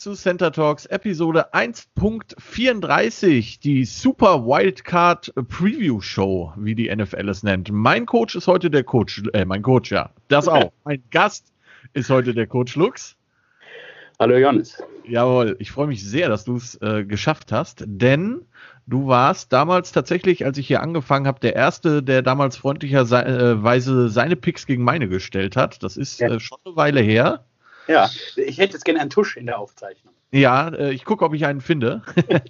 zu Center Talks Episode 1.34, die Super Wildcard Preview Show, wie die NFL es nennt. Mein Coach ist heute der Coach, äh, mein Coach, ja, das auch. mein Gast ist heute der Coach Lux. Hallo Johannes. Jawohl, ich freue mich sehr, dass du es äh, geschafft hast, denn du warst damals tatsächlich, als ich hier angefangen habe, der Erste, der damals freundlicherweise seine Picks gegen meine gestellt hat. Das ist ja. äh, schon eine Weile her. Ja, ich hätte jetzt gerne einen Tusch in der Aufzeichnung. Ja, äh, ich gucke, ob ich einen finde.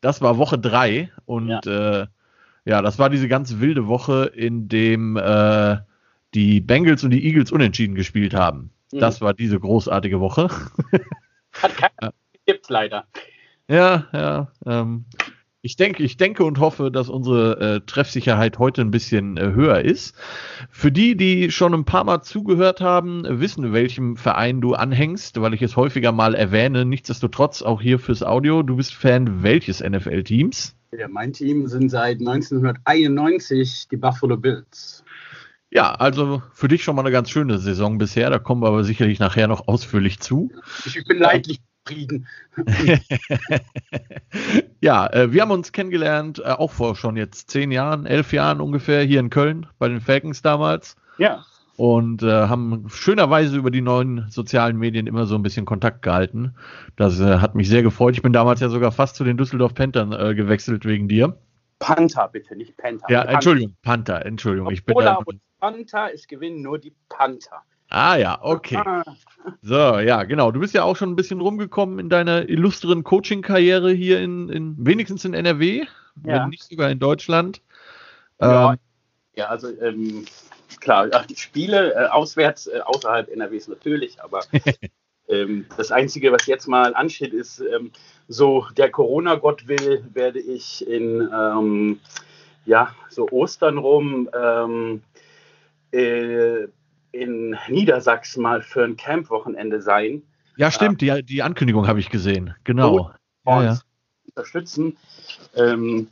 das war Woche drei und ja. Äh, ja, das war diese ganz wilde Woche, in dem äh, die Bengals und die Eagles unentschieden gespielt haben. Mhm. Das war diese großartige Woche. Hat keiner gibt leider. Ja, ja. Ähm, ich denke, ich denke und hoffe, dass unsere äh, Treffsicherheit heute ein bisschen äh, höher ist. Für die, die schon ein paar Mal zugehört haben, wissen, welchem Verein du anhängst, weil ich es häufiger mal erwähne. Nichtsdestotrotz auch hier fürs Audio. Du bist Fan welches NFL-Teams? Ja, mein Team sind seit 1991 die Buffalo Bills. Ja, also für dich schon mal eine ganz schöne Saison bisher. Da kommen wir aber sicherlich nachher noch ausführlich zu. Ich bin leidlich Frieden. ja, äh, wir haben uns kennengelernt, äh, auch vor schon jetzt zehn Jahren, elf Jahren ungefähr, hier in Köln, bei den Falcons damals. Ja. Und äh, haben schönerweise über die neuen sozialen Medien immer so ein bisschen Kontakt gehalten. Das äh, hat mich sehr gefreut. Ich bin damals ja sogar fast zu den Düsseldorf Panthern äh, gewechselt wegen dir. Panther, bitte, nicht Panther. Ja, Entschuldigung, Panther, Entschuldigung. ich bin da, und Panther, es gewinnen nur die Panther. Ah ja, okay. So, ja, genau. Du bist ja auch schon ein bisschen rumgekommen in deiner illustren Coaching-Karriere hier in, in, wenigstens in NRW, ja. wenn nicht sogar in Deutschland. Ja, ähm, ja also ähm, klar, die Spiele äh, auswärts, äh, außerhalb NRWs natürlich, aber ähm, das Einzige, was jetzt mal ansteht, ist, ähm, so der Corona-Gott will, werde ich in ähm, ja, so Ostern rum ähm, äh, in Niedersachsen mal für ein Camp-Wochenende sein. Ja, stimmt, die, die Ankündigung habe ich gesehen. Genau. Ja, ja. Unterstützen. Ähm,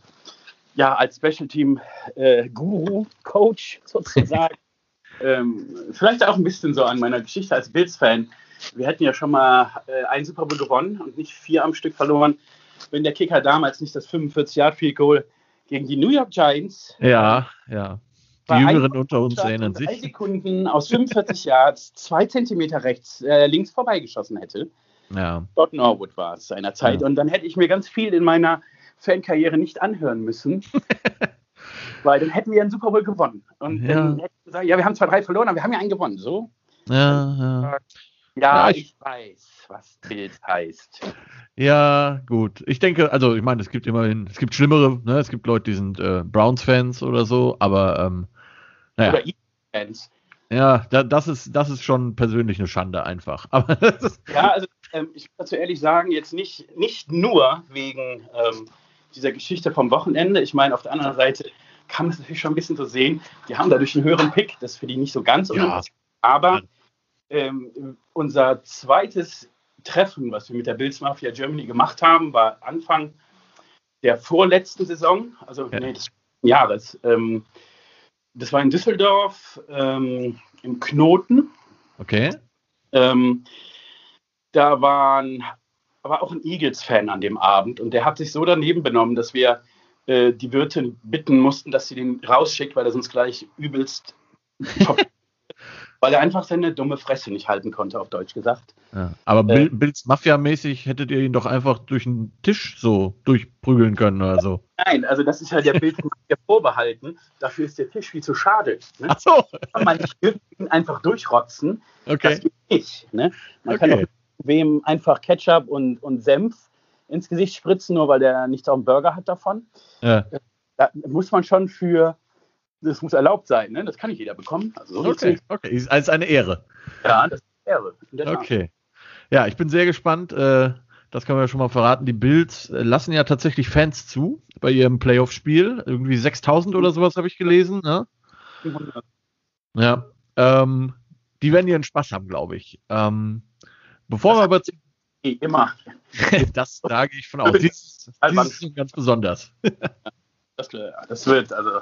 ja, als Special Team äh, Guru, Coach sozusagen. ähm, vielleicht auch ein bisschen so an meiner Geschichte als Bills-Fan. Wir hätten ja schon mal äh, einen Super Bowl gewonnen und nicht vier am Stück verloren, wenn der Kicker damals nicht das 45-Yard-Field-Goal gegen die New York Giants. Ja, ja. Die Jüngeren unter uns erinnern sich. Drei Sekunden aus 45 Yards, zwei Zentimeter rechts, äh, links vorbeigeschossen hätte. Ja. Dort Norwood war es seiner Zeit. Ja. Und dann hätte ich mir ganz viel in meiner Fankarriere nicht anhören müssen. weil dann hätten wir einen Super Bowl gewonnen. Und ja. dann hätten wir gesagt, ja, wir haben zwar drei verloren, aber wir haben ja einen gewonnen. So. Ja, ja. Ja, ich, ich weiß, was Bild heißt. Ja, gut. Ich denke, also ich meine, es gibt immerhin, es gibt schlimmere, ne? Es gibt Leute, die sind äh, Browns-Fans oder so, aber ähm, naja. Oder E-Fans. Ja, da, das, ist, das ist schon persönlich eine Schande einfach. Aber ja, also ähm, ich muss dazu ehrlich sagen, jetzt nicht, nicht nur wegen ähm, dieser Geschichte vom Wochenende. Ich meine, auf der anderen Seite kann man es natürlich schon ein bisschen so sehen. Die haben dadurch einen höheren Pick, das ist für die nicht so ganz ja. Aber ähm, unser zweites Treffen, was wir mit der Bills Mafia Germany gemacht haben, war Anfang der vorletzten Saison, also ja. nee, des Jahres. Ähm, das war in Düsseldorf ähm, im Knoten. Okay. Ähm, da waren, war auch ein Eagles-Fan an dem Abend und der hat sich so daneben benommen, dass wir äh, die Wirtin bitten mussten, dass sie den rausschickt, weil er sonst gleich übelst weil er einfach seine dumme Fresse nicht halten konnte, auf Deutsch gesagt. Ja, aber äh, Bills Mafia-mäßig hättet ihr ihn doch einfach durch den Tisch so durchprügeln können oder so. Nein, also das ist ja der Bild vorbehalten. Dafür ist der Tisch viel zu schade. Ne? Ach so. Kann man nicht einfach durchrotzen. Okay. Das geht nicht. Ne? Man okay. kann auch wem einfach Ketchup und, und Senf ins Gesicht spritzen, nur weil der nichts auf dem Burger hat davon. Ja. Da muss man schon für das muss erlaubt sein, ne? Das kann nicht jeder bekommen. Also so okay, okay. Ist als eine Ehre. Ja, das ist eine Ehre. Okay. Ja, ich bin sehr gespannt. Äh, das man ja schon mal verraten. Die Bills äh, lassen ja tatsächlich Fans zu bei ihrem Playoff-Spiel. Irgendwie 6000 oder sowas habe ich gelesen. Ne? Ja. Ähm, die werden ihren Spaß haben, glaube ich. Ähm, bevor wir aber. Immer. das sage ich von aus. Dies, dies ist ganz besonders. das, das wird, also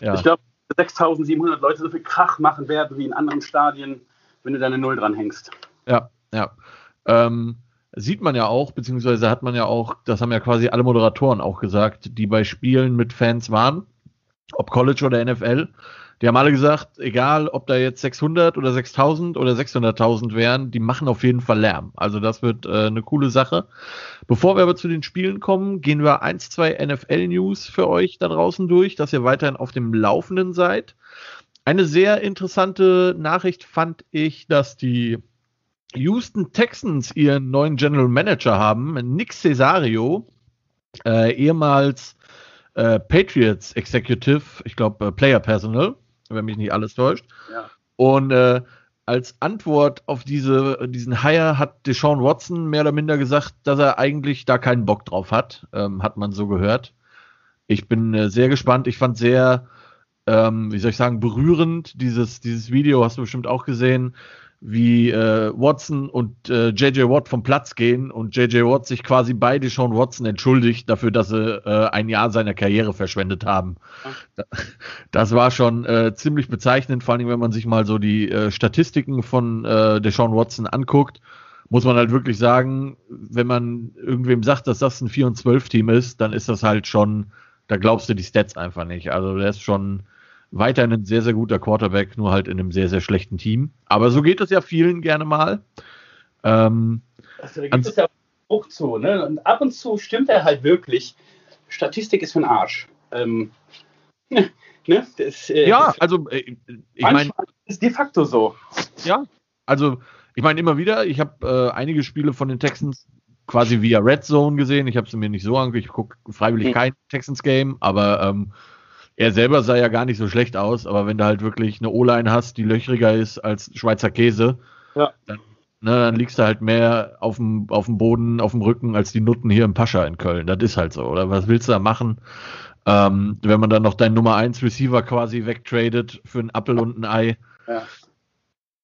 ja. Ich glaube, 6700 Leute so viel Krach machen werden wie in anderen Stadien, wenn du deine Null dran hängst. Ja, ja. Ähm, sieht man ja auch, beziehungsweise hat man ja auch, das haben ja quasi alle Moderatoren auch gesagt, die bei Spielen mit Fans waren, ob College oder NFL, die haben alle gesagt, egal ob da jetzt 600 oder 6000 oder 600.000 wären, die machen auf jeden Fall Lärm. Also das wird äh, eine coole Sache. Bevor wir aber zu den Spielen kommen, gehen wir eins, zwei NFL-News für euch da draußen durch, dass ihr weiterhin auf dem Laufenden seid. Eine sehr interessante Nachricht fand ich, dass die Houston Texans ihren neuen General Manager haben, Nick Cesario, äh, ehemals äh, Patriots Executive, ich glaube äh, Player Personal wenn mich nicht alles täuscht. Ja. Und äh, als Antwort auf diese, diesen Hire hat Deshaun Watson mehr oder minder gesagt, dass er eigentlich da keinen Bock drauf hat. Ähm, hat man so gehört. Ich bin äh, sehr gespannt. Ich fand sehr, ähm, wie soll ich sagen, berührend dieses, dieses Video, hast du bestimmt auch gesehen, wie äh, Watson und äh, JJ Watt vom Platz gehen und JJ Watt sich quasi bei Deshaun Watson entschuldigt dafür, dass sie äh, ein Jahr seiner Karriere verschwendet haben. Das war schon äh, ziemlich bezeichnend, vor allem wenn man sich mal so die äh, Statistiken von äh, Deshaun Watson anguckt, muss man halt wirklich sagen, wenn man irgendwem sagt, dass das ein 4 und 12 Team ist, dann ist das halt schon, da glaubst du die Stats einfach nicht. Also der ist schon weiterhin ein sehr, sehr guter Quarterback, nur halt in einem sehr, sehr schlechten Team. Aber so geht es ja vielen gerne mal. Ähm, also, da gibt es ja auch zu, ne? Und ab und zu stimmt er halt wirklich. Statistik ist für den Arsch. Ähm, ne? Das, äh, ja, also äh, ich meine. ist de facto so. Ja, also ich meine immer wieder, ich habe äh, einige Spiele von den Texans quasi via Red Zone gesehen. Ich habe sie mir nicht so angeguckt. Ich gucke freiwillig hm. kein Texans Game, aber ähm, er selber sah ja gar nicht so schlecht aus, aber wenn du halt wirklich eine O-Line hast, die löchriger ist als Schweizer Käse, ja. dann, ne, dann liegst du halt mehr auf dem, auf dem Boden, auf dem Rücken als die Nutten hier im Pascha in Köln. Das ist halt so, oder? Was willst du da machen? Ähm, wenn man dann noch deinen Nummer 1 Receiver quasi wegtradet für ein Apfel und ein Ei. Ja.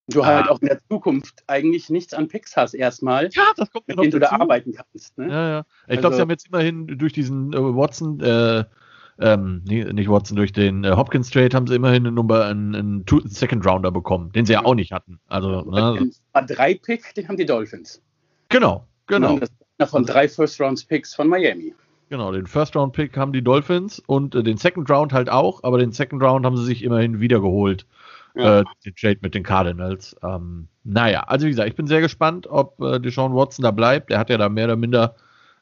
Du halt auch in der Zukunft eigentlich nichts an Picks hast erstmal, ja, das kommt mit denen du da arbeiten kannst. Ne? Ja, ja. Ich also, glaube, sie haben jetzt immerhin durch diesen äh, Watson, äh, ähm, nicht Watson, durch den äh, Hopkins Trade haben sie immerhin eine Nummer, einen, einen Two Second Rounder bekommen, den sie ja auch nicht hatten. Also, ne, drei Pick, den haben die Dolphins. Genau, genau. Das von drei First Rounds Picks von Miami. Genau, den First Round Pick haben die Dolphins und äh, den Second Round halt auch, aber den Second Round haben sie sich immerhin wiedergeholt. Ja. Äh, den Trade mit den Cardinals. Ähm, naja, also wie gesagt, ich bin sehr gespannt, ob äh, Deshaun Watson da bleibt. Der hat ja da mehr oder minder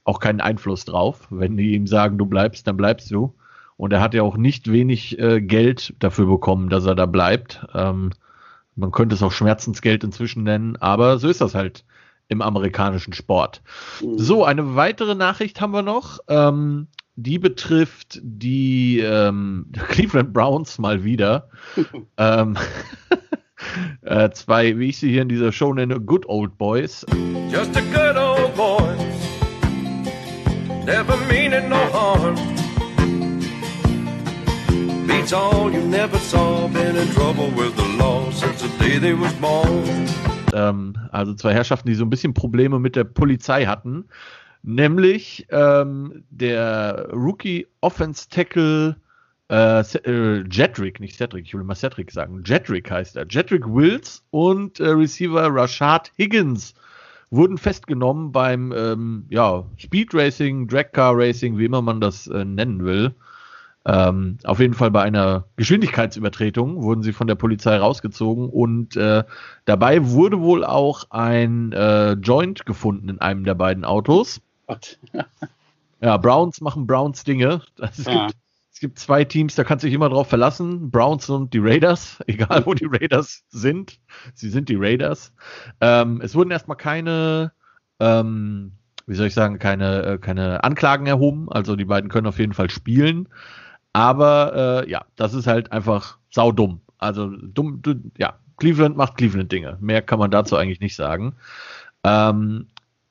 auch keinen Einfluss drauf. Wenn die ihm sagen, du bleibst, dann bleibst du. Und er hat ja auch nicht wenig äh, Geld dafür bekommen, dass er da bleibt. Ähm, man könnte es auch Schmerzensgeld inzwischen nennen, aber so ist das halt im amerikanischen Sport. Mhm. So, eine weitere Nachricht haben wir noch. Ähm, die betrifft die ähm, Cleveland Browns mal wieder. ähm, äh, zwei, wie ich sie hier in dieser Show nenne, Good Old Boys. Just a good old boy. Never meaning no harm beats all you never saw. Been in trouble with the law since the day they was born. Ähm, also zwei Herrschaften, die so ein bisschen Probleme mit der Polizei hatten. Nämlich ähm, der Rookie Offense Tackle äh, äh, Jedrick, nicht Cedric, ich will mal Cedric sagen. Jedrick heißt er. Jedrick Wills und äh, Receiver Rashad Higgins wurden festgenommen beim ähm, ja, Speed Racing, Drag Car Racing, wie immer man das äh, nennen will. Ähm, auf jeden Fall bei einer Geschwindigkeitsübertretung wurden sie von der Polizei rausgezogen und äh, dabei wurde wohl auch ein äh, Joint gefunden in einem der beiden Autos. ja, Browns machen Browns Dinge. Es, ja. gibt, es gibt zwei Teams, da kannst du dich immer drauf verlassen. Browns und die Raiders, egal wo die Raiders sind. Sie sind die Raiders. Ähm, es wurden erstmal keine ähm, wie soll ich sagen, keine, äh, keine Anklagen erhoben. Also die beiden können auf jeden Fall spielen. Aber äh, ja, das ist halt einfach saudumm. Also dumm, du, ja, Cleveland macht Cleveland-Dinge. Mehr kann man dazu eigentlich nicht sagen. Ähm,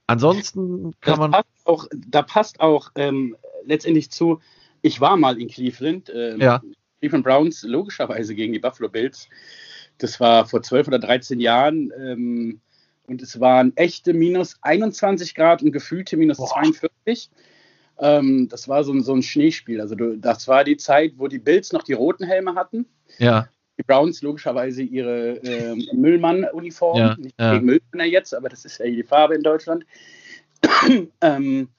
ansonsten kann das man. Passt auch, da passt auch ähm, letztendlich zu, ich war mal in Cleveland. Ähm, ja. Cleveland Browns, logischerweise gegen die Buffalo Bills. Das war vor 12 oder 13 Jahren. Ähm, und es waren echte minus 21 Grad und gefühlte minus Boah. 42. Ähm, das war so ein, so ein Schneespiel. Also du, das war die Zeit, wo die Bills noch die roten Helme hatten. Ja. Die Browns logischerweise ihre äh, Müllmann-Uniform. Ja, nicht ja. gegen Müllmänner jetzt, aber das ist ja die Farbe in Deutschland. ähm,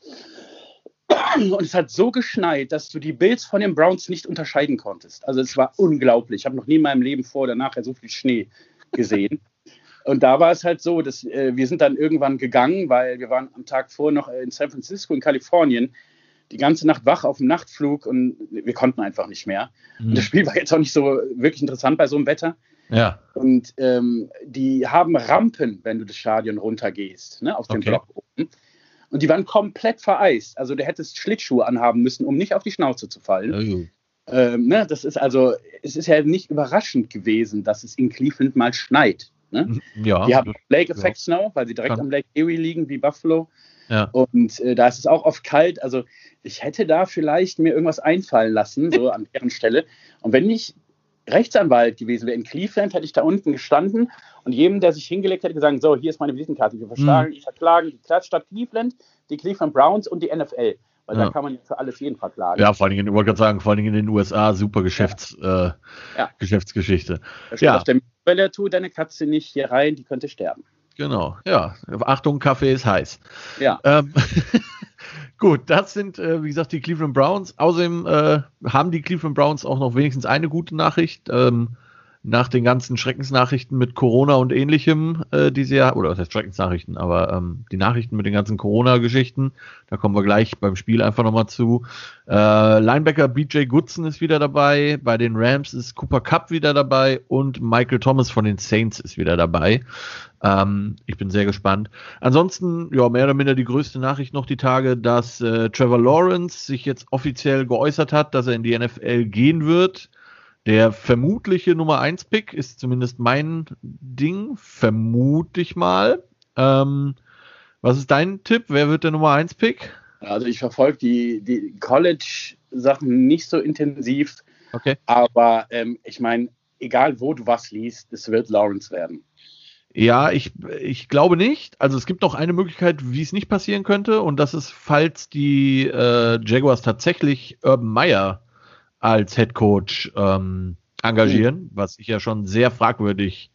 und es hat so geschneit, dass du die Bills von den Browns nicht unterscheiden konntest. Also es war unglaublich. Ich habe noch nie in meinem Leben vor oder nachher so viel Schnee gesehen. Und da war es halt so, dass äh, wir sind dann irgendwann gegangen, weil wir waren am Tag vor noch in San Francisco in Kalifornien die ganze Nacht wach auf dem Nachtflug und wir konnten einfach nicht mehr. Mhm. Und das Spiel war jetzt auch nicht so wirklich interessant bei so einem Wetter. Ja. Und ähm, die haben Rampen, wenn du das Stadion runtergehst, ne, auf dem okay. Block oben. Und die waren komplett vereist. Also du hättest Schlittschuhe anhaben müssen, um nicht auf die Schnauze zu fallen. Ähm, ne, das ist also, es ist ja nicht überraschend gewesen, dass es in Cleveland mal schneit. Ne? Ja. Die haben Lake Effect ja. Snow, weil sie direkt Kann. am Lake Erie liegen, wie Buffalo. Ja. Und äh, da ist es auch oft kalt. Also ich hätte da vielleicht mir irgendwas einfallen lassen, so an deren Stelle. Und wenn ich Rechtsanwalt gewesen wäre in Cleveland, hätte ich da unten gestanden und jedem, der sich hingelegt hätte, gesagt, so, hier ist meine Visitenkarte, ich verklagen, mhm. ich verklagen die Stadt Cleveland, die Cleveland Browns und die NFL. Weil ja. da kann man für alles jeden verklagen. Ja, vor allen Dingen, ich wollte gerade sagen, vor allen Dingen in den USA, super Geschäfts, ja. Äh, ja. Geschäftsgeschichte. Da steht ja. auf der Mülltour deine Katze nicht hier rein, die könnte sterben. Genau, ja. Achtung, Kaffee ist heiß. Ja. Ähm, gut, das sind, äh, wie gesagt, die Cleveland Browns. Außerdem äh, haben die Cleveland Browns auch noch wenigstens eine gute Nachricht. Ähm, nach den ganzen Schreckensnachrichten mit Corona und ähnlichem, äh, die sie ja, oder was heißt Schreckensnachrichten, aber ähm, die Nachrichten mit den ganzen Corona-Geschichten, da kommen wir gleich beim Spiel einfach nochmal zu. Äh, Linebacker BJ Goodson ist wieder dabei, bei den Rams ist Cooper Cup wieder dabei und Michael Thomas von den Saints ist wieder dabei. Ähm, ich bin sehr gespannt. Ansonsten, ja, mehr oder minder die größte Nachricht noch die Tage, dass äh, Trevor Lawrence sich jetzt offiziell geäußert hat, dass er in die NFL gehen wird. Der vermutliche Nummer 1 Pick ist zumindest mein Ding, vermute ich mal. Ähm, was ist dein Tipp? Wer wird der Nummer 1 Pick? Also ich verfolge die, die College-Sachen nicht so intensiv. Okay. Aber ähm, ich meine, egal wo du was liest, es wird Lawrence werden. Ja, ich, ich glaube nicht. Also es gibt noch eine Möglichkeit, wie es nicht passieren könnte, und das ist, falls die äh, Jaguars tatsächlich Urban Meyer als Head Coach ähm, engagieren, mhm. was ich ja schon sehr fragwürdig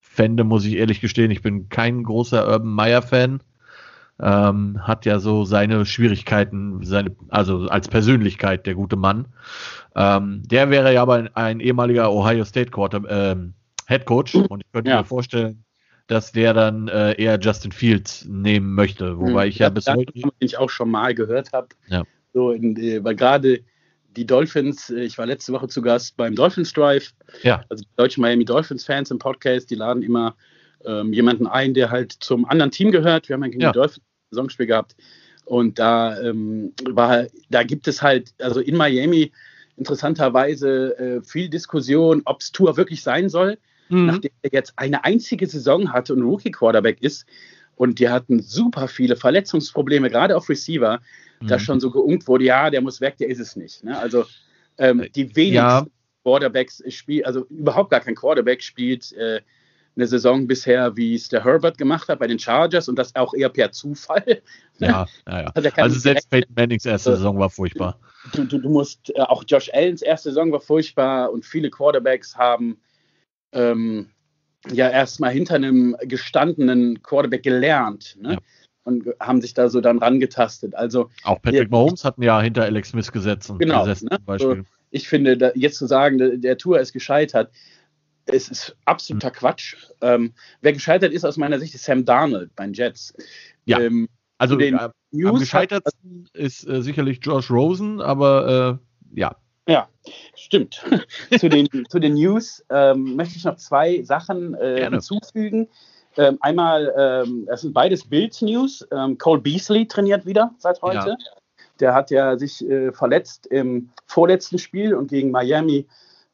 fände, muss ich ehrlich gestehen. Ich bin kein großer Urban Meyer Fan. Ähm, hat ja so seine Schwierigkeiten, seine, also als Persönlichkeit, der gute Mann. Ähm, der wäre ja aber ein, ein ehemaliger Ohio State Quarter, ähm, Head Coach und ich könnte ja. mir vorstellen, dass der dann äh, eher Justin Fields nehmen möchte, wobei mhm. ich ja, ja bis heute. Den ich auch schon mal gehört habe. Ja. So äh, weil gerade die Dolphins, äh, ich war letzte Woche zu Gast beim Dolphins Drive. Ja. Also die deutschen Miami Dolphins Fans im Podcast, die laden immer ähm, jemanden ein, der halt zum anderen Team gehört. Wir haben ja gegen ja. die Dolphins ein Saisonspiel gehabt. Und da ähm, war, da gibt es halt, also in Miami interessanterweise äh, viel Diskussion, ob es Tour wirklich sein soll, mhm. nachdem er jetzt eine einzige Saison hatte und Rookie-Quarterback ist. Und die hatten super viele Verletzungsprobleme, gerade auf Receiver mhm. da schon so geungt wurde, ja, der muss weg, der ist es nicht. Ne? Also ähm, äh, die wenigsten ja. Quarterbacks spielen, also überhaupt gar kein Quarterback spielt äh, eine Saison bisher, wie es der Herbert gemacht hat bei den Chargers und das auch eher per Zufall. Ja, ja, ja. Also, also selbst Peyton Mannings erste äh, Saison war furchtbar. Du, du, du musst, äh, auch Josh Allens erste Saison war furchtbar und viele Quarterbacks haben ähm, ja erstmal hinter einem gestandenen Quarterback gelernt. Ne? Ja und haben sich da so dann rangetastet. Also auch Patrick Mahomes hatten ja hinter Alex Smith gesetzt. Genau. Gesessen, ne? also ich finde, da, jetzt zu sagen, der, der, Tour ist gescheitert, es ist absoluter hm. Quatsch. Ähm, wer gescheitert ist aus meiner Sicht, ist Sam Darnold bei den Jets. Ja. Ähm, also den äh, am gescheitertsten ist äh, sicherlich Josh Rosen, aber äh, ja. Ja, stimmt. zu, den, zu den News ähm, möchte ich noch zwei Sachen äh, hinzufügen. Ähm, einmal, ähm, das sind beides Bild-News. Ähm, Cole Beasley trainiert wieder seit heute. Ja. Der hat ja sich äh, verletzt im vorletzten Spiel und gegen Miami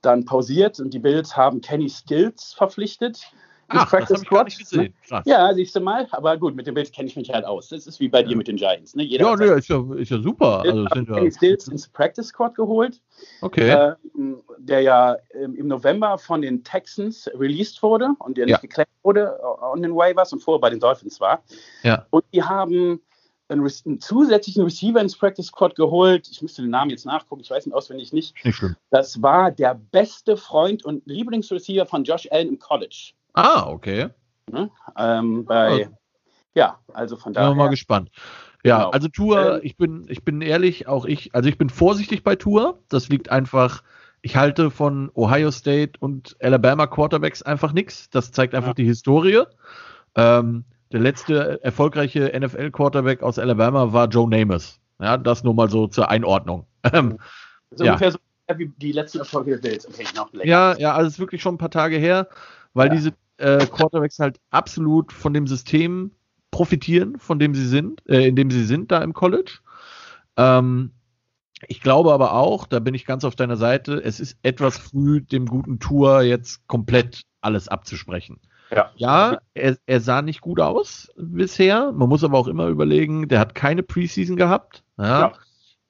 dann pausiert und die Bills haben Kenny Stills verpflichtet. Habe ich gar nicht gesehen. Ne? Ja, siehst du mal. Aber gut, mit den Bills kenne ich mich halt aus. Das ist wie bei ja. dir mit den Giants. Ne? Jeder ja, nee, ist ja, ist ja super. Also, sind Kenny Stills ins Practice Squad geholt. Okay. Äh, der ja ähm, im November von den Texans released wurde und der ja. nicht geklärt wurde on den Waivers und vorher bei den Dolphins war. Ja. Und die haben einen, einen, zusätzlichen Receiver ins Practice Squad geholt. Ich müsste den Namen jetzt nachgucken, ich weiß ihn auswendig nicht. Nicht schlimm. Das war der beste Freund und Lieblingsreceiver von Josh Allen im College. Ah, okay. Ne? Ähm, bei, ja, also von daher. Bin mal gespannt. Ja, genau. also Tour, ähm, ich bin, ich bin ehrlich, auch ich, also ich bin vorsichtig bei Tour. Das liegt einfach, ich halte von Ohio State und Alabama Quarterbacks einfach nichts. Das zeigt einfach ja. die Historie. Ähm, der letzte erfolgreiche NFL-Quarterback aus Alabama war Joe Namath. Ja, das nur mal so zur Einordnung. Ähm, so ja. ungefähr so wie die letzten Erfolge der Bills. Okay, noch länger. Ja, ja, also es ist wirklich schon ein paar Tage her, weil ja. diese äh, Quarterbacks halt absolut von dem System profitieren, von dem sie sind, äh, in dem sie sind da im College. Ähm, ich glaube aber auch, da bin ich ganz auf deiner Seite, es ist etwas früh, dem guten Tour jetzt komplett alles abzusprechen. Ja, ja er, er, sah nicht gut aus bisher. Man muss aber auch immer überlegen, der hat keine Preseason gehabt. Ja.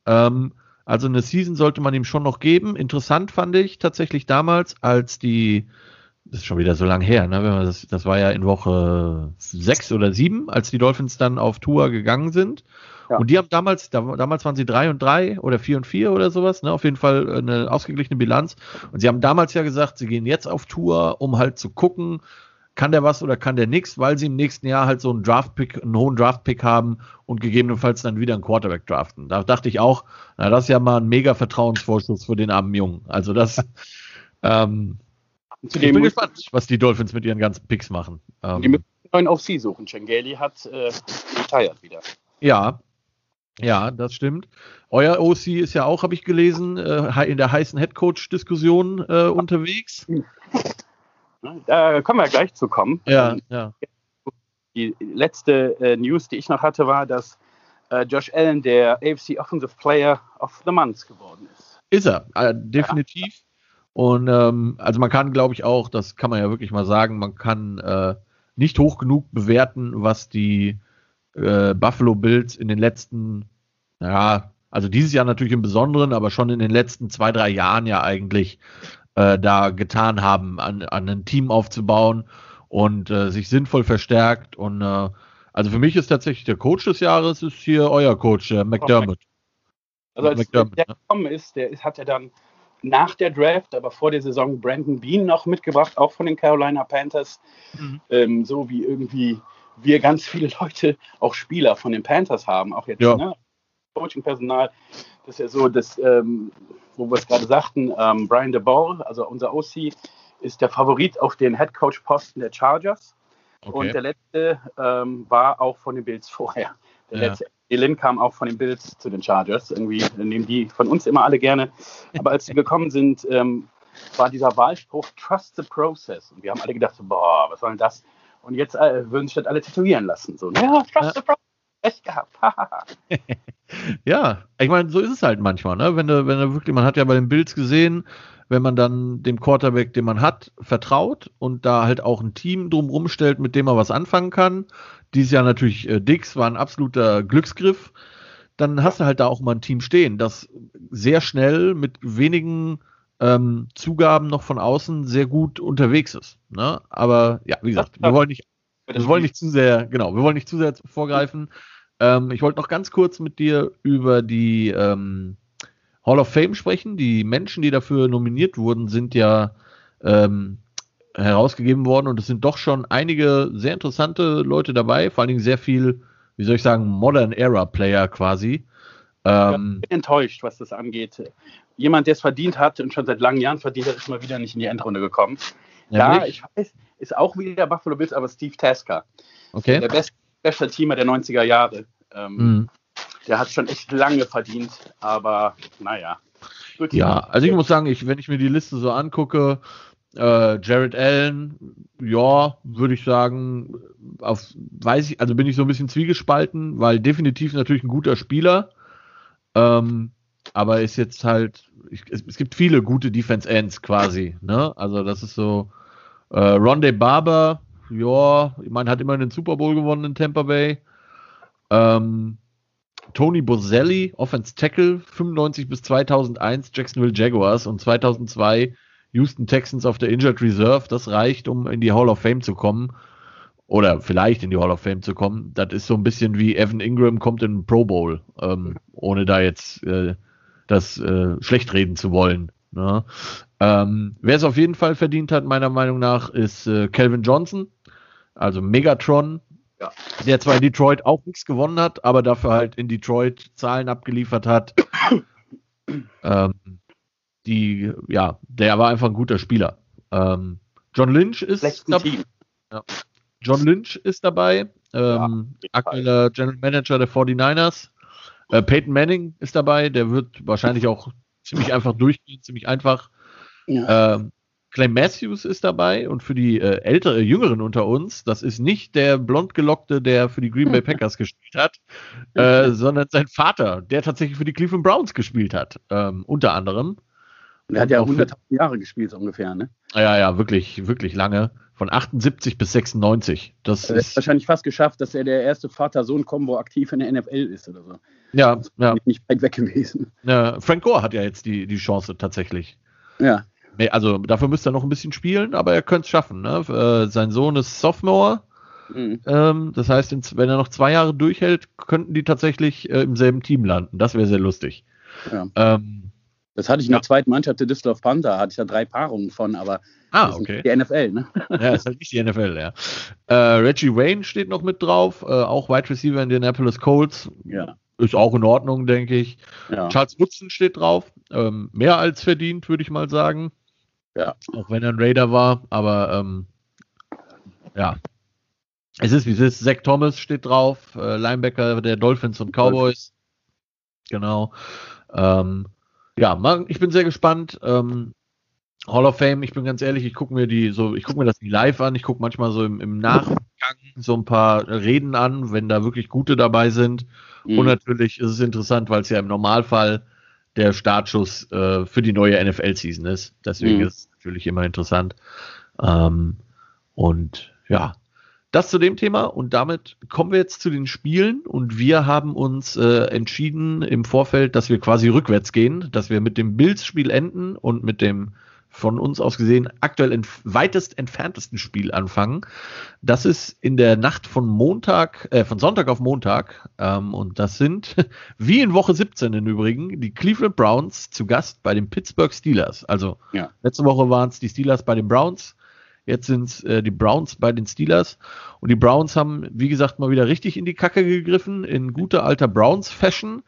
ja. Ähm, also eine Season sollte man ihm schon noch geben. Interessant fand ich tatsächlich damals, als die, das ist schon wieder so lang her, ne? Das, das war ja in Woche sechs oder sieben, als die Dolphins dann auf Tour gegangen sind. Ja. Und die haben damals, da, damals waren sie drei und drei oder vier und vier oder sowas, ne? Auf jeden Fall eine ausgeglichene Bilanz. Und sie haben damals ja gesagt, sie gehen jetzt auf Tour, um halt zu gucken, kann der was oder kann der nichts, weil sie im nächsten Jahr halt so einen Draft-Pick, einen hohen Draft-Pick haben und gegebenenfalls dann wieder einen Quarterback draften. Da dachte ich auch, na, das ist ja mal ein mega Vertrauensvorschuss für den armen Jungen. Also das, ähm, ich bin gespannt, was die Dolphins mit ihren ganzen Picks machen. Ähm, die müssen einen neuen auf sie suchen. Chengeli hat äh, retired wieder. Ja, ja, das stimmt. Euer OC ist ja auch, habe ich gelesen, äh, in der heißen Headcoach-Diskussion äh, unterwegs. Da kommen wir gleich zu kommen. Ja, ähm, ja. Die letzte äh, News, die ich noch hatte, war, dass äh, Josh Allen der AFC Offensive Player of the Month geworden ist. Ist er, definitiv. Und ähm, also man kann, glaube ich, auch, das kann man ja wirklich mal sagen, man kann äh, nicht hoch genug bewerten, was die äh, Buffalo Bills in den letzten, ja, also dieses Jahr natürlich im Besonderen, aber schon in den letzten zwei, drei Jahren ja eigentlich äh, da getan haben, an, an ein Team aufzubauen und äh, sich sinnvoll verstärkt. Und äh, also für mich ist tatsächlich der Coach des Jahres ist hier euer Coach, äh, McDermott. Also als McDermott, der gekommen ist, der hat er dann nach der Draft, aber vor der Saison Brandon Bean noch mitgebracht, auch von den Carolina Panthers. Mhm. Ähm, so wie irgendwie wir ganz viele Leute, auch Spieler von den Panthers haben, auch jetzt ja. ne? Coaching-Personal. Das ist ja so, dass ähm, wo wir es gerade sagten, ähm, Brian DeBoer, also unser OC, ist der Favorit auf den Head Coach Posten der Chargers. Okay. Und der letzte ähm, war auch von den Bills vorher. Der ja. letzte Elin kam auch von den Bills zu den Chargers. Irgendwie nehmen die von uns immer alle gerne. Aber als sie gekommen sind, ähm, war dieser Wahlspruch Trust the Process. Und wir haben alle gedacht, boah, was soll denn das? Und jetzt äh, würden sich das alle tätowieren lassen. So, ja, Trust the Process. Echt gehabt. ja, ich meine, so ist es halt manchmal, ne? Wenn du, wenn du wirklich, man hat ja bei den Bills gesehen, wenn man dann dem Quarterback, den man hat, vertraut und da halt auch ein Team drumrum stellt, mit dem man was anfangen kann. Dieses Jahr natürlich äh, Dix war ein absoluter Glücksgriff. Dann hast du halt da auch mal ein Team stehen, das sehr schnell mit wenigen ähm, Zugaben noch von außen sehr gut unterwegs ist. Ne? Aber ja, wie gesagt, wir wollen nicht wir wollen nicht zu sehr, genau, wir wollen nicht zu sehr vorgreifen. Ähm, ich wollte noch ganz kurz mit dir über die ähm, Hall of Fame sprechen. Die Menschen, die dafür nominiert wurden, sind ja ähm, herausgegeben worden und es sind doch schon einige sehr interessante Leute dabei, vor allen Dingen sehr viel, wie soll ich sagen, Modern Era Player quasi. Ähm, ich bin enttäuscht, was das angeht. Jemand, der es verdient hat und schon seit langen Jahren verdient hat, ist mal wieder nicht in die Endrunde gekommen. Ja, ich weiß, ist auch wieder Buffalo Bills, aber Steve Tasker. Okay. Der beste Special Teamer der 90er Jahre. Ähm, mhm. Der hat schon echt lange verdient, aber naja. Ja, also ich muss sagen, ich, wenn ich mir die Liste so angucke, äh, Jared Allen, ja, würde ich sagen, auf, weiß ich, also bin ich so ein bisschen zwiegespalten, weil definitiv natürlich ein guter Spieler, ähm, aber ist jetzt halt, ich, es, es, gibt viele gute Defense Ends quasi, ne? Also das ist so, äh, Rondé Barber, ja, ich meine, hat immer den Super Bowl gewonnen in Tampa Bay. Ähm, Tony Boselli, Offense Tackle, 95 bis 2001 Jacksonville Jaguars und 2002 Houston Texans auf der Injured Reserve. Das reicht, um in die Hall of Fame zu kommen. Oder vielleicht in die Hall of Fame zu kommen. Das ist so ein bisschen wie Evan Ingram kommt in den Pro Bowl, ähm, ohne da jetzt äh, das äh, schlecht reden zu wollen. Ne? Ähm, wer es auf jeden Fall verdient hat, meiner Meinung nach, ist äh, Calvin Johnson, also Megatron. Ja. Der zwar in Detroit auch nichts gewonnen hat, aber dafür halt in Detroit Zahlen abgeliefert hat. ähm, die, ja, der war einfach ein guter Spieler. Ähm, John Lynch ist dabei. Ja. John Lynch ist dabei, ähm, ja, aktueller General Manager der 49ers. Äh, Peyton Manning ist dabei, der wird wahrscheinlich auch ziemlich einfach durchgehen, ziemlich einfach. Ja. Ähm, Clay Matthews ist dabei und für die äh, ältere, jüngeren unter uns, das ist nicht der blond gelockte, der für die Green Bay Packers gespielt hat, äh, sondern sein Vater, der tatsächlich für die Cleveland Browns gespielt hat, ähm, unter anderem. Und er hat ja 100.000 Jahre gespielt, so ungefähr, ne? Ja, ja, wirklich, wirklich lange. Von 78 bis 96. Das er ist wahrscheinlich fast geschafft, dass er der erste Vater-Sohn-Kombo aktiv in der NFL ist oder so. Ja, das ja. Nicht weit weg gewesen. Ja, Frank Gore hat ja jetzt die, die Chance tatsächlich. Ja. Also dafür müsste er noch ein bisschen spielen, aber er könnte es schaffen. Ne? Äh, sein Sohn ist Sophomore. Mhm. Ähm, das heißt, wenn er noch zwei Jahre durchhält, könnten die tatsächlich äh, im selben Team landen. Das wäre sehr lustig. Ja. Ähm, das hatte ich in der zweiten Mannschaft der Düsseldorf Panther, hatte ich da drei Paarungen von, aber ah, okay. die NFL, ne? Ja, ist halt nicht die NFL, ja. Äh, Reggie Wayne steht noch mit drauf, äh, auch Wide Receiver in den Indianapolis Colts. Ja. Ist auch in Ordnung, denke ich. Ja. Charles Woodson steht drauf. Ähm, mehr als verdient, würde ich mal sagen. Ja. Auch wenn er ein Raider war, aber ähm, ja. Es ist wie es ist. Zach Thomas steht drauf, äh, Linebacker der Dolphins und Cowboys. Genau. Ähm, ja, ich bin sehr gespannt. Ähm, Hall of Fame, ich bin ganz ehrlich, ich gucke mir die so, ich gucke mir das nicht live an, ich gucke manchmal so im, im, Nachgang so ein paar Reden an, wenn da wirklich gute dabei sind. Mhm. Und natürlich ist es interessant, weil es ja im Normalfall der Startschuss äh, für die neue NFL-Season ist. Deswegen mhm. ist es natürlich immer interessant. Ähm, und ja, das zu dem Thema und damit kommen wir jetzt zu den Spielen und wir haben uns äh, entschieden im Vorfeld, dass wir quasi rückwärts gehen, dass wir mit dem Bills-Spiel enden und mit dem von uns aus gesehen aktuell entf weitest entferntesten Spiel anfangen. Das ist in der Nacht von Montag, äh, von Sonntag auf Montag. Ähm, und das sind, wie in Woche 17 im Übrigen, die Cleveland Browns zu Gast bei den Pittsburgh Steelers. Also ja. letzte Woche waren es die Steelers bei den Browns. Jetzt sind es äh, die Browns bei den Steelers. Und die Browns haben, wie gesagt, mal wieder richtig in die Kacke gegriffen, in guter alter Browns-Fashion.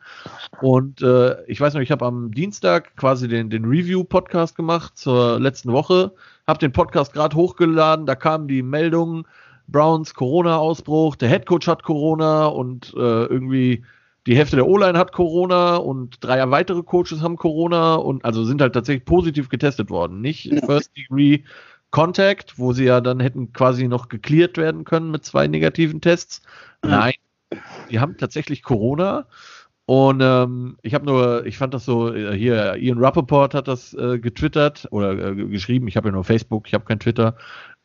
Und äh, ich weiß noch, ich habe am Dienstag quasi den, den Review-Podcast gemacht zur letzten Woche. Habe den Podcast gerade hochgeladen. Da kamen die Meldungen, Browns Corona-Ausbruch, der Headcoach hat Corona und äh, irgendwie die Hälfte der O-Line hat Corona und drei weitere Coaches haben Corona und also sind halt tatsächlich positiv getestet worden. Nicht. First Degree Contact, wo sie ja dann hätten quasi noch geklärt werden können mit zwei negativen Tests. Mhm. Nein, die haben tatsächlich Corona. Und ähm, ich habe nur, ich fand das so, äh, hier, Ian Rappaport hat das äh, getwittert oder äh, geschrieben, ich habe ja nur Facebook, ich habe kein Twitter.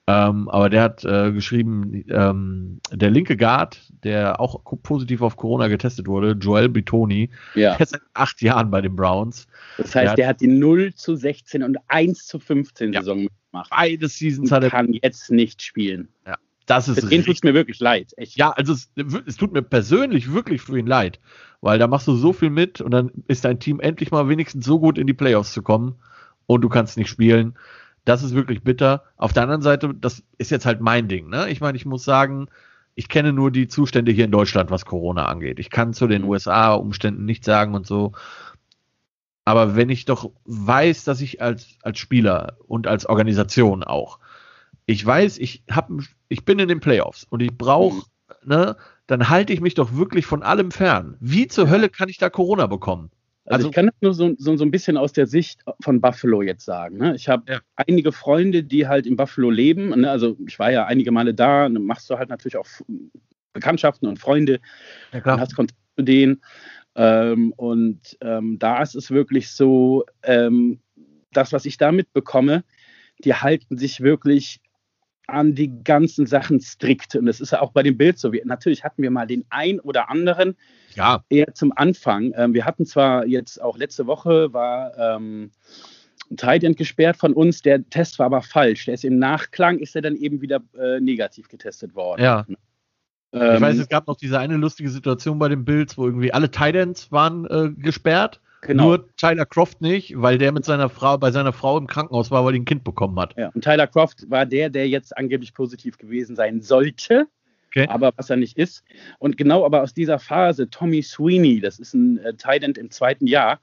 Ähm, aber der hat äh, geschrieben, ähm, der linke Guard, der auch positiv auf Corona getestet wurde, Joel Bitoni, ja. der ist seit acht Jahren bei den Browns. Das heißt, der hat, der hat die 0 zu 16 und 1 zu 15 ja. Saison gemacht. Beide Seasons hat er. kann jetzt nicht spielen. Ja. Das ist Deswegen tut es mir wirklich leid. Echt. Ja, also es, es, tut mir persönlich wirklich für ihn leid, weil da machst du so viel mit und dann ist dein Team endlich mal wenigstens so gut in die Playoffs zu kommen und du kannst nicht spielen. Das ist wirklich bitter. Auf der anderen Seite, das ist jetzt halt mein Ding. Ne? Ich meine, ich muss sagen, ich kenne nur die Zustände hier in Deutschland, was Corona angeht. Ich kann zu den mhm. USA-Umständen nichts sagen und so. Aber wenn ich doch weiß, dass ich als, als Spieler und als Organisation auch, ich weiß, ich hab, ich bin in den Playoffs und ich brauche, mhm. ne, dann halte ich mich doch wirklich von allem fern. Wie zur Hölle kann ich da Corona bekommen? Also, also ich kann das nur so, so, so ein bisschen aus der Sicht von Buffalo jetzt sagen. Ne? Ich habe ja. einige Freunde, die halt in Buffalo leben. Ne? Also ich war ja einige Male da. Dann machst du halt natürlich auch Bekanntschaften und Freunde. Ja, klar. Und hast Kontakt zu denen. Ähm, und ähm, da ist es wirklich so, ähm, das, was ich da mitbekomme, die halten sich wirklich an die ganzen Sachen strikt. Und das ist ja auch bei dem Bild so. Wir, natürlich hatten wir mal den ein oder anderen ja. eher zum Anfang. Ähm, wir hatten zwar jetzt auch letzte Woche war ähm, Tight End gesperrt von uns, der Test war aber falsch. Der ist im Nachklang, ist er dann eben wieder äh, negativ getestet worden. Ja. Ähm, ich weiß, es gab noch diese eine lustige Situation bei den Bills, wo irgendwie alle Titans waren äh, gesperrt. Genau. Nur Tyler Croft nicht, weil der mit seiner Frau bei seiner Frau im Krankenhaus war, weil er ein Kind bekommen hat. Ja, und Tyler Croft war der, der jetzt angeblich positiv gewesen sein sollte. okay. aber was er nicht ist. Und genau aber aus dieser Phase, Tommy Sweeney, das ist ein äh, Tight im zweiten Jahr,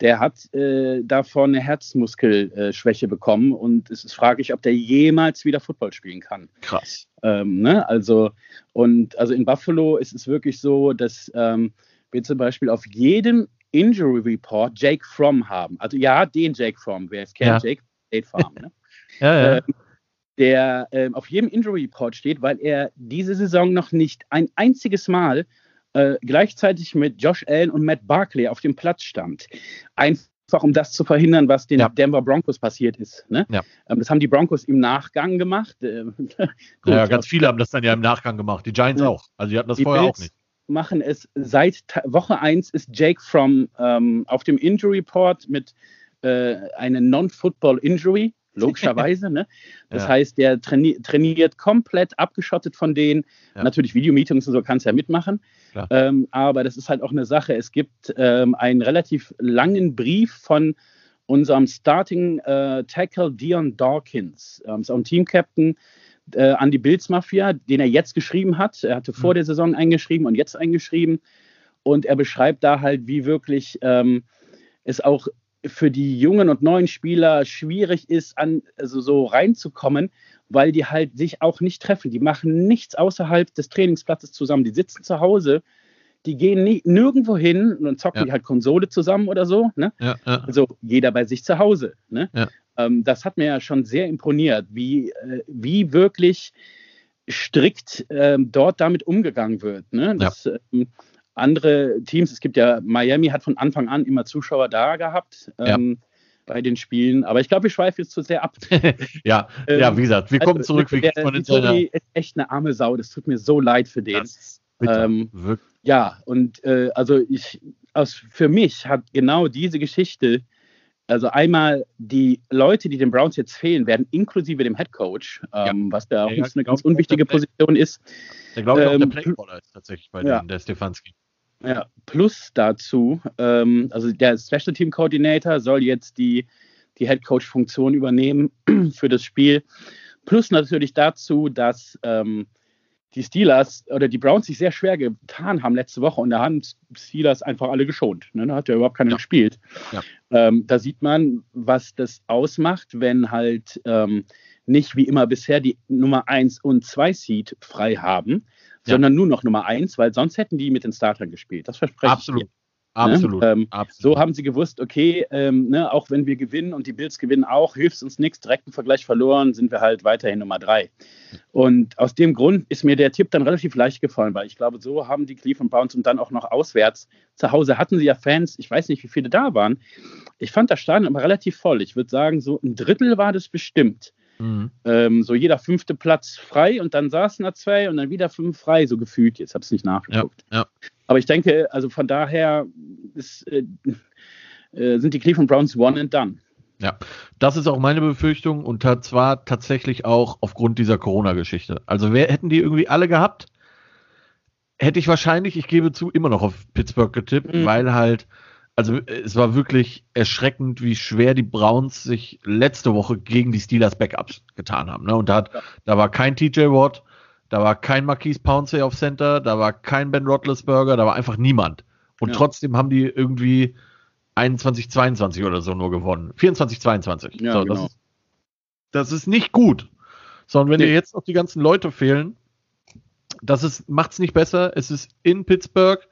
der hat äh, davon eine Herzmuskelschwäche äh, bekommen und es ist fraglich, ob der jemals wieder Football spielen kann. Krass. Ähm, ne? Also, und also in Buffalo ist es wirklich so, dass ähm, wir zum Beispiel auf jedem Injury Report Jake Fromm haben. Also ja, den Jake Fromm, wer es kennt, ja. Jake State Farm. Ne? ja, ja. Ähm, der ähm, auf jedem Injury Report steht, weil er diese Saison noch nicht ein einziges Mal äh, gleichzeitig mit Josh Allen und Matt Barkley auf dem Platz stand. Einfach um das zu verhindern, was den ja. Denver Broncos passiert ist. Ne? Ja. Ähm, das haben die Broncos im Nachgang gemacht. Äh, gut, ja, ganz viele haben das dann ja im Nachgang gemacht. Die Giants auch. Also die hatten das die vorher Bills auch nicht. Machen es seit Woche 1 ist Jake from ähm, auf dem Injury Report mit äh, einer Non-Football Injury logischerweise. ne? Das ja. heißt, der traini trainiert komplett abgeschottet von denen. Ja. Natürlich Videomeetings und so kannst du ja mitmachen. Ähm, aber das ist halt auch eine Sache. Es gibt ähm, einen relativ langen Brief von unserem Starting äh, Tackle Dion Dawkins, ähm, ist auch ein Team-Captain, äh, an die Bills Mafia, den er jetzt geschrieben hat. Er hatte vor mhm. der Saison eingeschrieben und jetzt eingeschrieben. Und er beschreibt da halt, wie wirklich ähm, es auch für die jungen und neuen Spieler schwierig ist, an, also so reinzukommen, weil die halt sich auch nicht treffen. Die machen nichts außerhalb des Trainingsplatzes zusammen. Die sitzen zu Hause, die gehen nie, nirgendwo hin und zocken ja. die halt Konsole zusammen oder so. Ne? Ja, ja. Also jeder bei sich zu Hause. Ne? Ähm, das hat mir ja schon sehr imponiert, wie, äh, wie wirklich strikt ähm, dort damit umgegangen wird. Ne? Das, ähm, andere Teams, es gibt ja, Miami hat von Anfang an immer Zuschauer da gehabt. Ähm, ja. Bei den Spielen, aber ich glaube, wir schweifen jetzt zu sehr ab. ja, ähm, ja, wie gesagt, wir kommen also, zurück. Der, der, von Tobi ist echt eine arme Sau. Das tut mir so leid für den. Ähm, ja, und äh, also ich, aus, für mich hat genau diese Geschichte, also einmal die Leute, die den Browns jetzt fehlen, werden inklusive dem Head Coach, ähm, ja. was ja auch ja, eine ganz unwichtige Position ist. Der glaube ich auch der ähm, Playcaller ist tatsächlich bei ja. denen, der Stefanski. Ja, plus dazu, ähm, also der Special Team Coordinator soll jetzt die, die Head Coach Funktion übernehmen für das Spiel. Plus natürlich dazu, dass ähm, die Steelers oder die Browns sich sehr schwer getan haben letzte Woche und da haben Steelers einfach alle geschont. Ne? Da hat ja überhaupt keiner ja. gespielt. Ja. Ähm, da sieht man, was das ausmacht, wenn halt ähm, nicht wie immer bisher die Nummer 1 und 2 Seed frei haben, sondern nur noch Nummer eins, weil sonst hätten die mit den Startern gespielt. Das verspreche Absolut. ich. Absolut. Ne? Ähm, Absolut. So haben sie gewusst, okay, ähm, ne, auch wenn wir gewinnen und die Bills gewinnen auch, hilft uns nichts, direkten Vergleich verloren, sind wir halt weiterhin Nummer drei. Und aus dem Grund ist mir der Tipp dann relativ leicht gefallen, weil ich glaube, so haben die Cleveland Browns und dann auch noch auswärts. Zu Hause hatten sie ja Fans, ich weiß nicht, wie viele da waren. Ich fand das Stadion aber relativ voll. Ich würde sagen, so ein Drittel war das bestimmt. Mhm. Ähm, so jeder fünfte Platz frei und dann saßen da zwei und dann wieder fünf frei, so gefühlt. Jetzt habe ich es nicht nachgeguckt. Ja, ja. Aber ich denke, also von daher ist, äh, äh, sind die Cleveland Browns one and done. Ja, das ist auch meine Befürchtung und zwar tatsächlich auch aufgrund dieser Corona-Geschichte. Also wer hätten die irgendwie alle gehabt, hätte ich wahrscheinlich, ich gebe zu, immer noch auf Pittsburgh getippt, mhm. weil halt also es war wirklich erschreckend, wie schwer die Browns sich letzte Woche gegen die Steelers Backups getan haben. Ne? Und da, hat, ja. da war kein TJ Watt, da war kein Marquise Pouncey auf Center, da war kein Ben Roethlisberger, da war einfach niemand. Und ja. trotzdem haben die irgendwie 21, 22 oder so nur gewonnen. 24, 22. Ja, so, genau. das, ist, das ist nicht gut. Sondern wenn nee. dir jetzt noch die ganzen Leute fehlen, das macht es nicht besser. Es ist in Pittsburgh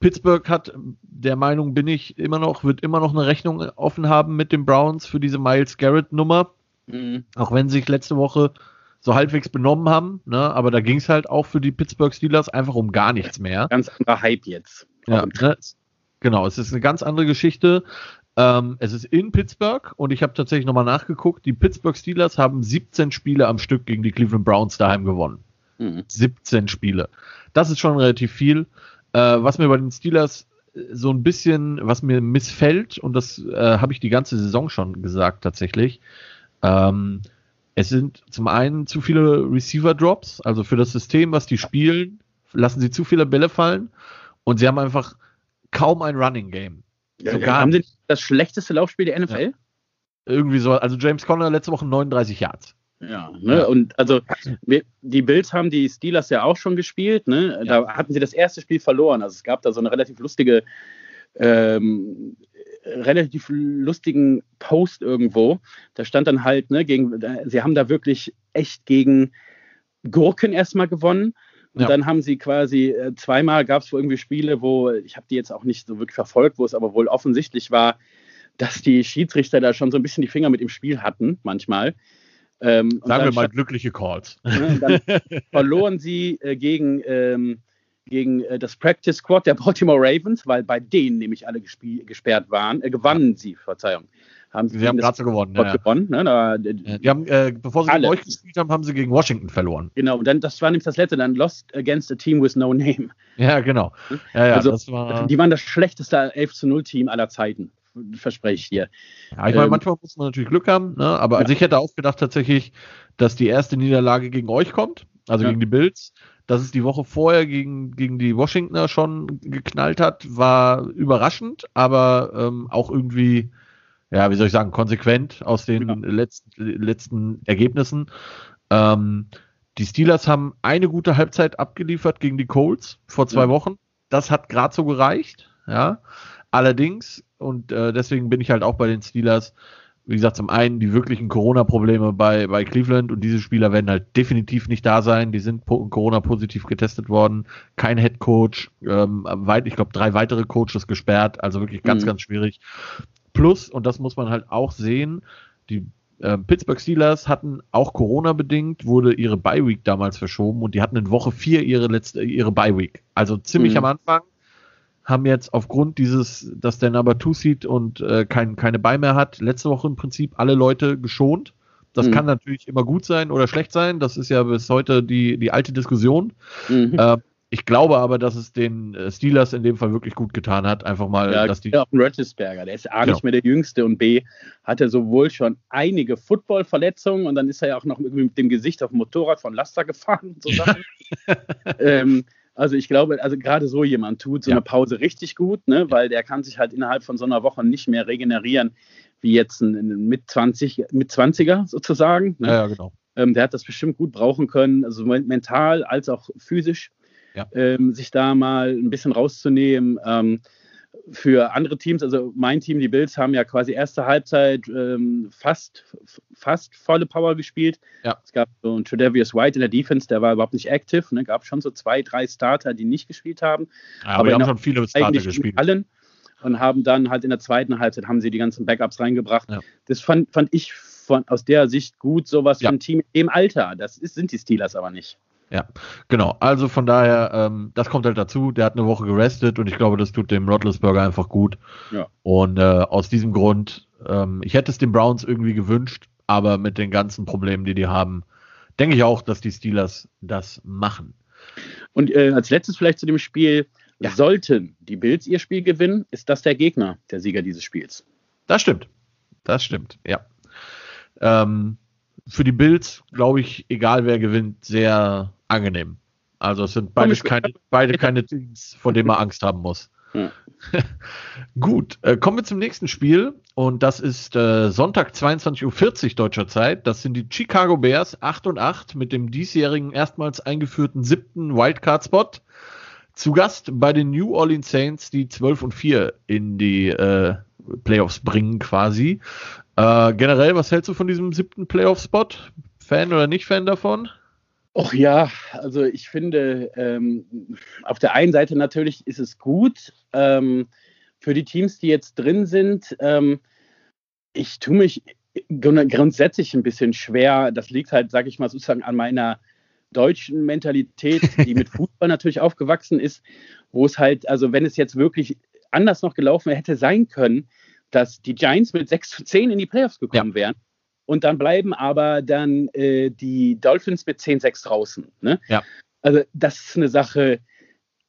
Pittsburgh hat, der Meinung bin ich immer noch, wird immer noch eine Rechnung offen haben mit den Browns für diese Miles Garrett Nummer. Mhm. Auch wenn sie sich letzte Woche so halbwegs benommen haben, ne? aber da ging es halt auch für die Pittsburgh Steelers einfach um gar nichts mehr. Ganz anderer Hype jetzt. Ja, ne? Genau, es ist eine ganz andere Geschichte. Ähm, es ist in Pittsburgh und ich habe tatsächlich nochmal nachgeguckt. Die Pittsburgh Steelers haben 17 Spiele am Stück gegen die Cleveland Browns daheim gewonnen. Mhm. 17 Spiele. Das ist schon relativ viel. Äh, was mir bei den Steelers äh, so ein bisschen, was mir missfällt, und das äh, habe ich die ganze Saison schon gesagt tatsächlich, ähm, es sind zum einen zu viele Receiver-Drops, also für das System, was die spielen, lassen sie zu viele Bälle fallen und sie haben einfach kaum ein Running Game. Ja, so haben sie das schlechteste Laufspiel der NFL? Ja. Irgendwie so, also James Conner letzte Woche 39 Yards. Ja, ne? Und also die Bills haben die Steelers ja auch schon gespielt. Ne? Ja. Da hatten sie das erste Spiel verloren. Also es gab da so eine relativ lustige, ähm, relativ lustigen Post irgendwo. Da stand dann halt, ne, gegen, sie haben da wirklich echt gegen Gurken erstmal gewonnen. Und ja. dann haben sie quasi äh, zweimal gab es irgendwie Spiele, wo ich habe die jetzt auch nicht so wirklich verfolgt, wo es aber wohl offensichtlich war, dass die Schiedsrichter da schon so ein bisschen die Finger mit im Spiel hatten, manchmal. Ähm, Sagen wir mal glückliche Calls. Dann verloren sie äh, gegen, ähm, gegen äh, das Practice Squad der Baltimore Ravens, weil bei denen nämlich alle gesperrt waren, äh, gewannen sie, Verzeihung. Haben sie, sie haben so gewonnen. Ja, gewonnen ne? da, die haben, äh, bevor sie alle. gegen euch gespielt haben, haben sie gegen Washington verloren. Genau, und dann, das war nämlich das letzte, dann Lost Against a Team with No Name. Ja, genau. Ja, ja, also, war... Die waren das schlechteste 11 zu 0 Team aller Zeiten verspreche ich dir. Ja, ich meine, ähm, manchmal muss man natürlich Glück haben, ne? aber ja. also ich hätte auch gedacht tatsächlich, dass die erste Niederlage gegen euch kommt, also ja. gegen die Bills. Dass es die Woche vorher gegen, gegen die Washingtoner schon geknallt hat, war überraschend, aber ähm, auch irgendwie, ja, wie soll ich sagen, konsequent aus den ja. letzten, letzten Ergebnissen. Ähm, die Steelers haben eine gute Halbzeit abgeliefert gegen die Colts vor zwei Wochen. Das hat gerade so gereicht, ja. Allerdings, und äh, deswegen bin ich halt auch bei den Steelers, wie gesagt, zum einen die wirklichen Corona-Probleme bei, bei Cleveland und diese Spieler werden halt definitiv nicht da sein. Die sind Corona-positiv getestet worden. Kein Head Coach, ähm, weit, ich glaube, drei weitere Coaches gesperrt, also wirklich ganz, mhm. ganz schwierig. Plus, und das muss man halt auch sehen, die äh, Pittsburgh Steelers hatten auch Corona-bedingt, wurde ihre Bye-Week damals verschoben und die hatten in Woche vier ihre letzte, ihre Bye-Week. Also ziemlich mhm. am Anfang haben jetzt aufgrund dieses, dass der Number Two Seed und äh, kein, keine Bei mehr hat, letzte Woche im Prinzip alle Leute geschont. Das mhm. kann natürlich immer gut sein oder schlecht sein. Das ist ja bis heute die, die alte Diskussion. Mhm. Äh, ich glaube aber, dass es den äh, Steelers in dem Fall wirklich gut getan hat. Einfach mal, ja, dass die. Ja, auch ein Roethlisberger, der ist A genau. nicht mehr der Jüngste und B hatte sowohl schon einige Football-Verletzungen und dann ist er ja auch noch mit dem Gesicht auf dem Motorrad von Laster gefahren und so Sachen. ähm, also ich glaube, also gerade so jemand tut so ja. eine Pause richtig gut, ne? weil der kann sich halt innerhalb von so einer Woche nicht mehr regenerieren, wie jetzt ein, mit 20, mit 20er sozusagen. Ne? Ja, ja, genau. Ähm, der hat das bestimmt gut brauchen können, also mental als auch physisch, ja. ähm, sich da mal ein bisschen rauszunehmen. Ähm, für andere Teams, also mein Team, die Bills, haben ja quasi erste Halbzeit ähm, fast, fast volle Power gespielt. Ja. Es gab so einen Tredavious White in der Defense, der war überhaupt nicht active. Ne? gab schon so zwei, drei Starter, die nicht gespielt haben. Ja, aber, aber wir haben schon viele Starter gespielt. Allen und haben dann halt in der zweiten Halbzeit haben sie die ganzen Backups reingebracht. Ja. Das fand, fand ich von, aus der Sicht gut, sowas ja. für ein Team im Alter. Das ist, sind die Steelers aber nicht. Ja, genau. Also von daher, ähm, das kommt halt dazu. Der hat eine Woche gerestet und ich glaube, das tut dem Rotlesburger einfach gut. Ja. Und äh, aus diesem Grund, ähm, ich hätte es den Browns irgendwie gewünscht, aber mit den ganzen Problemen, die die haben, denke ich auch, dass die Steelers das machen. Und äh, als letztes vielleicht zu dem Spiel, ja. sollten die Bills ihr Spiel gewinnen, ist das der Gegner, der Sieger dieses Spiels. Das stimmt. Das stimmt, ja. Ähm, für die Bills, glaube ich, egal wer gewinnt, sehr angenehm. Also es sind beides keine, beide keine Teams, vor denen man Angst haben muss. Ja. Gut, äh, kommen wir zum nächsten Spiel und das ist äh, Sonntag 22.40 Uhr deutscher Zeit. Das sind die Chicago Bears 8 und 8 mit dem diesjährigen erstmals eingeführten siebten Wildcard-Spot. Zu Gast bei den New Orleans Saints, die 12 und 4 in die äh, Playoffs bringen quasi. Äh, generell, was hältst du von diesem siebten Playoff-Spot? Fan oder nicht Fan davon? Och ja, also ich finde, ähm, auf der einen Seite natürlich ist es gut ähm, für die Teams, die jetzt drin sind. Ähm, ich tue mich grundsätzlich ein bisschen schwer. Das liegt halt, sage ich mal, sozusagen an meiner deutschen Mentalität, die mit Fußball natürlich aufgewachsen ist, wo es halt, also wenn es jetzt wirklich anders noch gelaufen hätte sein können, dass die Giants mit 6 zu 10 in die Playoffs gekommen ja. wären und dann bleiben aber dann äh, die Dolphins mit 10-6 draußen. Ne? Ja. Also das ist eine Sache,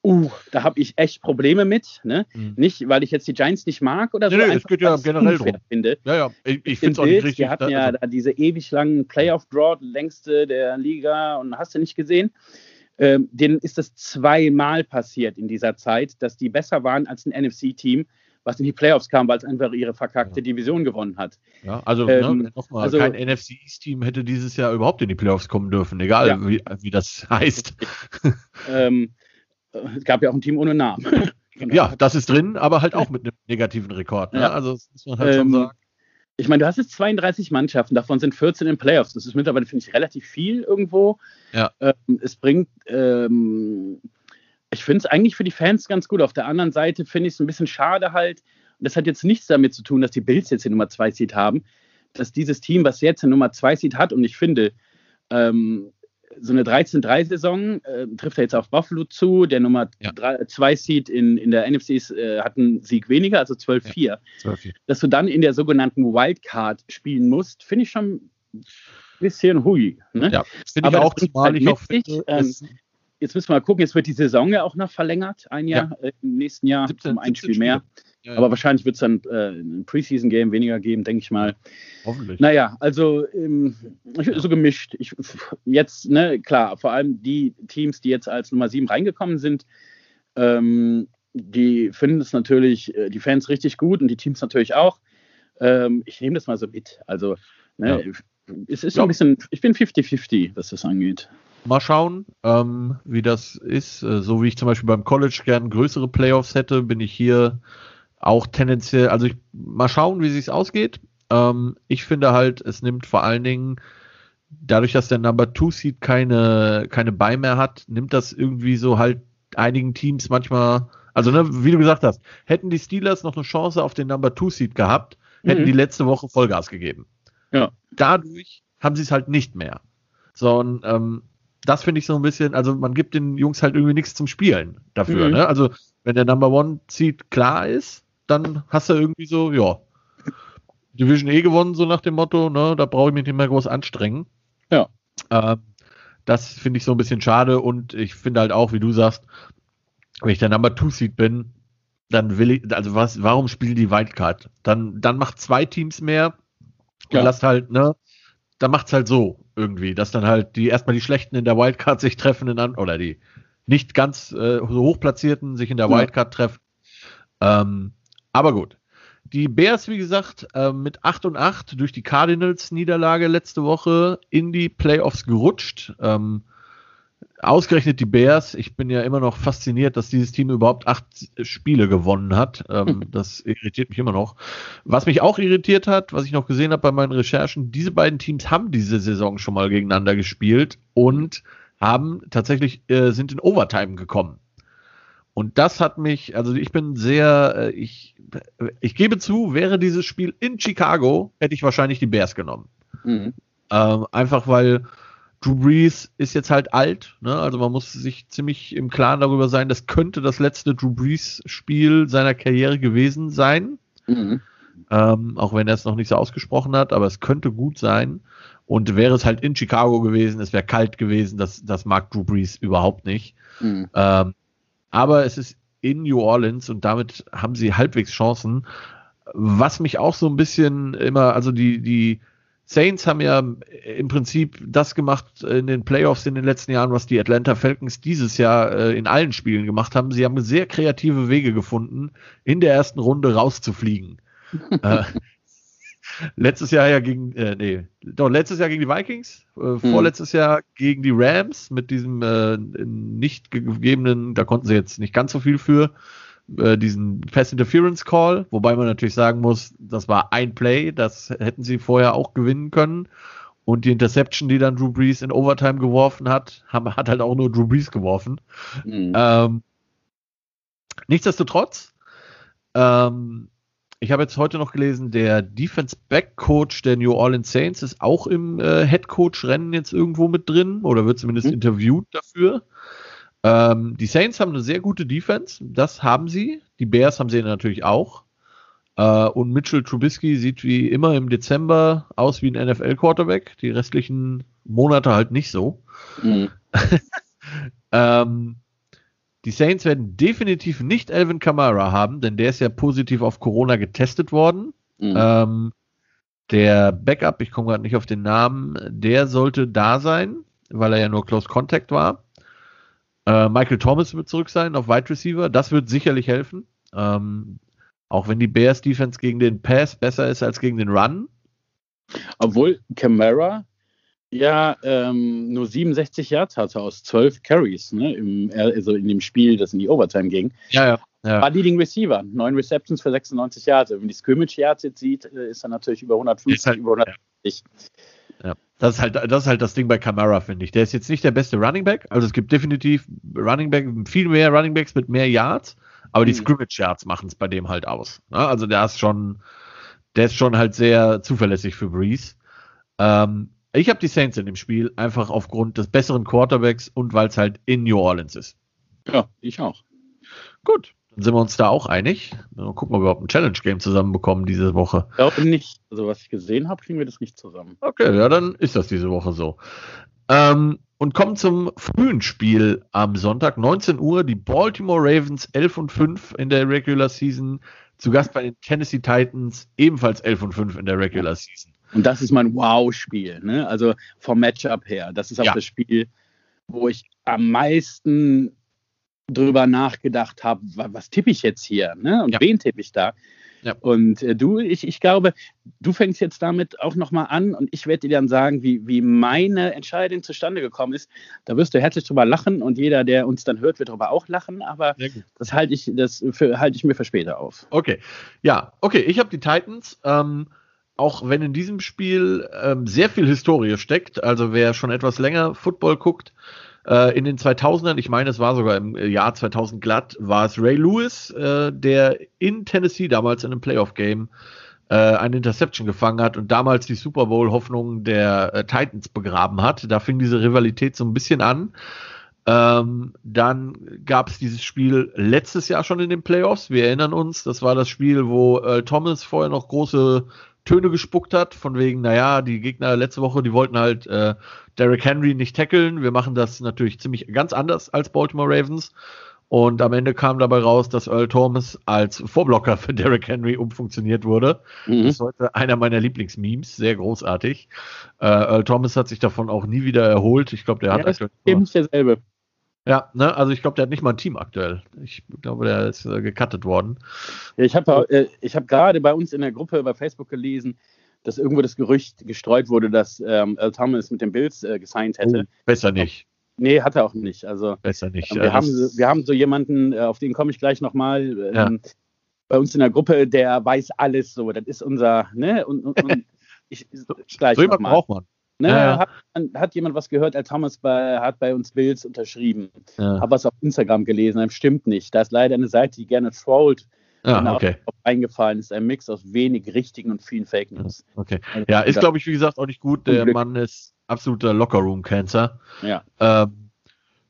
uh, da habe ich echt Probleme mit. Ne? Mhm. Nicht, weil ich jetzt die Giants nicht mag oder so. Nee, nee es geht ja generell drum. Finde. Ja, ja, ich, ich finde es auch nicht richtig. Wir hatten ja also. diese ewig langen Playoff-Draw, längste der Liga und hast du nicht gesehen. Ähm, denen ist das zweimal passiert in dieser Zeit, dass die besser waren als ein NFC-Team was in die Playoffs kam, weil es einfach ihre verkackte ja. Division gewonnen hat. Ja, also, ne, ähm, ne, nochmal, also kein NFC East-Team hätte dieses Jahr überhaupt in die Playoffs kommen dürfen, egal ja. wie, wie das heißt. ähm, es gab ja auch ein Team ohne Namen. genau. Ja, das ist drin, aber halt auch mit einem negativen Rekord. Ne? Also das muss man halt ähm, schon sagen. Ich meine, du hast jetzt 32 Mannschaften, davon sind 14 in Playoffs. Das ist mittlerweile, finde ich, relativ viel irgendwo. Ja. Ähm, es bringt, ähm, ich finde es eigentlich für die Fans ganz gut. Auf der anderen Seite finde ich es ein bisschen schade halt. Und das hat jetzt nichts damit zu tun, dass die Bills jetzt die Nummer 2 Seed haben, dass dieses Team, was jetzt die Nummer 2 Seed hat, und ich finde, ähm, so eine 13-3-Saison äh, trifft er jetzt auf Buffalo zu. Der Nummer 2 ja. Seed in, in der NFC äh, hat einen Sieg weniger, also 12-4. Ja, Dass du dann in der sogenannten Wildcard spielen musst, finde ich schon ein bisschen hui. Ne? Ja, finde ich auch, zumal halt ich auch finde, ähm, Jetzt müssen wir mal gucken, jetzt wird die Saison ja auch noch verlängert, ein Jahr, ja. äh, im nächsten Jahr 17, um ein Spiel mehr. Ja, Aber wahrscheinlich wird es dann äh, ein Preseason-Game weniger geben, denke ich mal. Hoffentlich. Naja, also ähm, so gemischt. Ich, jetzt, ne, klar, vor allem die Teams, die jetzt als Nummer 7 reingekommen sind, ähm, die finden es natürlich, äh, die Fans richtig gut und die Teams natürlich auch. Ähm, ich nehme das mal so mit. Also, ne, ja. es ist so ein bisschen, ich bin 50-50, was das angeht. Mal schauen, ähm, wie das ist. Äh, so wie ich zum Beispiel beim College gern größere Playoffs hätte, bin ich hier auch tendenziell, also ich, mal schauen, wie sich's ausgeht. Ähm, ich finde halt, es nimmt vor allen Dingen, dadurch, dass der Number Two Seed keine, keine Buy mehr hat, nimmt das irgendwie so halt einigen Teams manchmal, also ne, wie du gesagt hast, hätten die Steelers noch eine Chance auf den Number Two Seed gehabt, hätten mhm. die letzte Woche Vollgas gegeben. Ja. Dadurch haben sie es halt nicht mehr. So, und ähm, das finde ich so ein bisschen, also man gibt den Jungs halt irgendwie nichts zum Spielen dafür. Mhm. Ne? Also wenn der Number One Seed klar ist, dann hast du irgendwie so, ja, Division E gewonnen, so nach dem Motto, ne, da brauche ich mich nicht mehr groß anstrengen. Ja. Ähm, das finde ich so ein bisschen schade und ich finde halt auch, wie du sagst, wenn ich der Number Two Seed bin, dann will ich, also was, warum spielen die Wildcard? Dann, dann macht zwei Teams mehr ja. lasst halt, ne, dann macht's halt so irgendwie, dass dann halt die erstmal die Schlechten in der Wildcard sich treffen in, oder die nicht ganz äh, so hochplatzierten sich in der Wildcard treffen. Ähm, aber gut. Die Bears, wie gesagt, äh, mit 8 und 8 durch die Cardinals-Niederlage letzte Woche in die Playoffs gerutscht. Ähm, ausgerechnet die Bears. Ich bin ja immer noch fasziniert, dass dieses Team überhaupt acht Spiele gewonnen hat. Ähm, das irritiert mich immer noch. Was mich auch irritiert hat, was ich noch gesehen habe bei meinen Recherchen, diese beiden Teams haben diese Saison schon mal gegeneinander gespielt und haben tatsächlich äh, sind in Overtime gekommen. Und das hat mich, also ich bin sehr, äh, ich, ich gebe zu, wäre dieses Spiel in Chicago, hätte ich wahrscheinlich die Bears genommen. Mhm. Ähm, einfach weil Drew Brees ist jetzt halt alt, ne? also man muss sich ziemlich im Klaren darüber sein, das könnte das letzte Drew Brees Spiel seiner Karriere gewesen sein. Mhm. Ähm, auch wenn er es noch nicht so ausgesprochen hat, aber es könnte gut sein. Und wäre es halt in Chicago gewesen, es wäre kalt gewesen, das, das mag Drew Brees überhaupt nicht. Mhm. Ähm, aber es ist in New Orleans und damit haben sie halbwegs Chancen. Was mich auch so ein bisschen immer, also die, die Saints haben ja im Prinzip das gemacht in den Playoffs in den letzten Jahren, was die Atlanta Falcons dieses Jahr äh, in allen Spielen gemacht haben. Sie haben sehr kreative Wege gefunden, in der ersten Runde rauszufliegen. äh, letztes Jahr ja gegen, äh, nee, doch, letztes Jahr gegen die Vikings, äh, mhm. vorletztes Jahr gegen die Rams mit diesem äh, nicht gegebenen, da konnten sie jetzt nicht ganz so viel für, äh, diesen Pass Interference Call, wobei man natürlich sagen muss, das war ein Play, das hätten sie vorher auch gewinnen können. Und die Interception, die dann Drew Brees in Overtime geworfen hat, haben, hat halt auch nur Drew Brees geworfen. Mhm. Ähm, nichtsdestotrotz, ähm, ich habe jetzt heute noch gelesen, der Defense Back Coach der New Orleans Saints ist auch im äh, Head Coach Rennen jetzt irgendwo mit drin oder wird zumindest mhm. interviewt dafür. Ähm, die Saints haben eine sehr gute Defense, das haben sie. Die Bears haben sie natürlich auch. Äh, und Mitchell Trubisky sieht wie immer im Dezember aus wie ein NFL Quarterback. Die restlichen Monate halt nicht so. Mhm. ähm, die Saints werden definitiv nicht Elvin Kamara haben, denn der ist ja positiv auf Corona getestet worden. Mhm. Ähm, der Backup, ich komme gerade nicht auf den Namen, der sollte da sein, weil er ja nur Close Contact war. Äh, Michael Thomas wird zurück sein auf Wide Receiver. Das wird sicherlich helfen. Ähm, Auch wenn die Bears Defense gegen den Pass besser ist als gegen den Run. Obwohl Camara ja ähm, nur 67 Yards hatte aus 12 Carries, ne, im, also in dem Spiel, das in die Overtime ging. Ja, ja. ja. War Leading Receiver, neun Receptions für 96 Yards. Wenn man die Scrimmage Yards jetzt sieht, äh, ist er natürlich über 150, halt, über 150. Ja. ja. Das ist halt, das ist halt das Ding bei Camara, finde ich. Der ist jetzt nicht der beste Running Back. Also es gibt definitiv Running Back, viel mehr Running Backs mit mehr Yards, aber die mhm. Scrimmage Yards machen es bei dem halt aus. Ne? Also der ist schon, der ist schon halt sehr zuverlässig für Breeze. Ähm, ich habe die Saints in dem Spiel einfach aufgrund des besseren Quarterbacks und weil es halt in New Orleans ist. Ja, ich auch. Gut, dann sind wir uns da auch einig. Mal gucken, ob wir überhaupt ein Challenge-Game zusammenbekommen diese Woche. Ich glaube nicht. Also, was ich gesehen habe, kriegen wir das nicht zusammen. Okay, ja, dann ist das diese Woche so. Ähm, und kommen zum frühen Spiel am Sonntag, 19 Uhr. Die Baltimore Ravens 11 und 5 in der Regular Season. Zu Gast bei den Tennessee Titans, ebenfalls 11 und 5 in der Regular Season. Und das ist mein Wow-Spiel, ne? Also vom Matchup her. Das ist auch ja. das Spiel, wo ich am meisten drüber nachgedacht habe, was tippe ich jetzt hier, ne? Und ja. wen tippe ich da? Ja. Und äh, du, ich, ich glaube, du fängst jetzt damit auch nochmal an und ich werde dir dann sagen, wie, wie meine Entscheidung zustande gekommen ist. Da wirst du herzlich drüber lachen und jeder, der uns dann hört, wird darüber auch lachen, aber das halte ich, das halte ich mir für später auf. Okay. Ja, okay, ich habe die Titans. Ähm, auch wenn in diesem Spiel ähm, sehr viel Historie steckt, also wer schon etwas länger Football guckt, äh, in den 2000ern, ich meine, es war sogar im Jahr 2000 glatt, war es Ray Lewis, äh, der in Tennessee damals in einem Playoff-Game äh, eine Interception gefangen hat und damals die Super Bowl-Hoffnung der äh, Titans begraben hat. Da fing diese Rivalität so ein bisschen an. Ähm, dann gab es dieses Spiel letztes Jahr schon in den Playoffs. Wir erinnern uns, das war das Spiel, wo äh, Thomas vorher noch große Töne gespuckt hat, von wegen, naja, die Gegner letzte Woche, die wollten halt äh, Derrick Henry nicht tackeln. Wir machen das natürlich ziemlich ganz anders als Baltimore Ravens. Und am Ende kam dabei raus, dass Earl Thomas als Vorblocker für Derrick Henry umfunktioniert wurde. Mhm. Das ist heute einer meiner Lieblingsmemes, sehr großartig. Äh, Earl Thomas hat sich davon auch nie wieder erholt. Ich glaube, der hat ja, eben derselbe. Ja, ne, also ich glaube, der hat nicht mal ein Team aktuell. Ich glaube, der ist äh, gecuttet worden. Ja, ich habe äh, ich hab gerade bei uns in der Gruppe bei Facebook gelesen, dass irgendwo das Gerücht gestreut wurde, dass ähm, Earl Thomas mit den Bills äh, gesigned hätte. Oh, besser nicht. Nee, hat er auch nicht. Also besser nicht. wir, ja, haben, wir haben so jemanden, äh, auf den komme ich gleich nochmal. Ähm, ja. Bei uns in der Gruppe, der weiß alles so. Das ist unser, ne? Und, und, und ich, gleich so jemand braucht man. Ne, ja. hat, hat, jemand was gehört, Al Thomas bei, hat bei uns Bills unterschrieben. Ja. Habe was auf Instagram gelesen, das stimmt nicht. Da ist leider eine Seite, die gerne trollt. Ah, okay. eingefallen ist ein Mix aus wenig richtigen und vielen Fake News. Okay. Also, ja, ist glaube ich wie gesagt auch nicht gut. Der Mann ist absoluter Lockerroom Cancer. Ja. Ähm,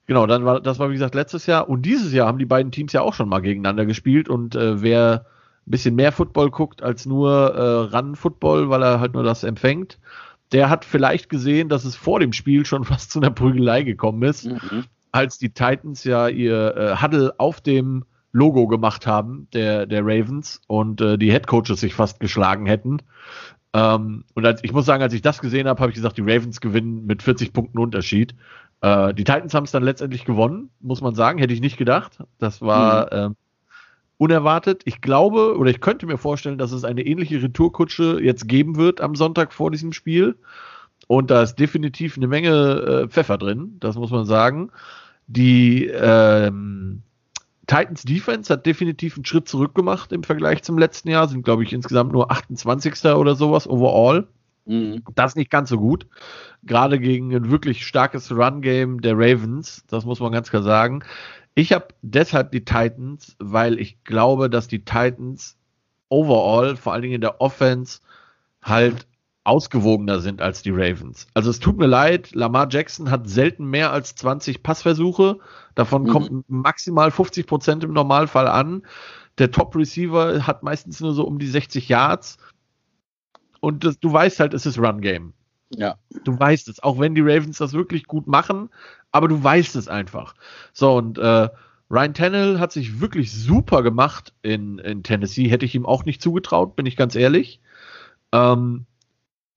genau, dann war das war wie gesagt letztes Jahr und dieses Jahr haben die beiden Teams ja auch schon mal gegeneinander gespielt und äh, wer ein bisschen mehr Football guckt als nur äh, Run Football, weil er halt nur das empfängt, der hat vielleicht gesehen, dass es vor dem Spiel schon fast zu einer Prügelei gekommen ist, mhm. als die Titans ja ihr äh, Huddle auf dem Logo gemacht haben, der, der Ravens, und äh, die Headcoaches sich fast geschlagen hätten. Ähm, und als, ich muss sagen, als ich das gesehen habe, habe ich gesagt, die Ravens gewinnen mit 40 Punkten Unterschied. Äh, die Titans haben es dann letztendlich gewonnen, muss man sagen, hätte ich nicht gedacht. Das war mhm. Unerwartet. Ich glaube oder ich könnte mir vorstellen, dass es eine ähnliche Retourkutsche jetzt geben wird am Sonntag vor diesem Spiel. Und da ist definitiv eine Menge äh, Pfeffer drin, das muss man sagen. Die ähm, Titans Defense hat definitiv einen Schritt zurück gemacht im Vergleich zum letzten Jahr, sind glaube ich insgesamt nur 28. oder sowas overall. Mhm. Das ist nicht ganz so gut. Gerade gegen ein wirklich starkes Run-Game der Ravens, das muss man ganz klar sagen. Ich habe deshalb die Titans, weil ich glaube, dass die Titans overall, vor allen Dingen in der Offense, halt ausgewogener sind als die Ravens. Also es tut mir leid, Lamar Jackson hat selten mehr als 20 Passversuche. Davon mhm. kommt maximal 50 Prozent im Normalfall an. Der Top Receiver hat meistens nur so um die 60 Yards. Und das, du weißt halt, es ist Run Game. Ja. Du weißt es, auch wenn die Ravens das wirklich gut machen, aber du weißt es einfach. So, und äh, Ryan Tannehill hat sich wirklich super gemacht in, in Tennessee. Hätte ich ihm auch nicht zugetraut, bin ich ganz ehrlich. Ähm,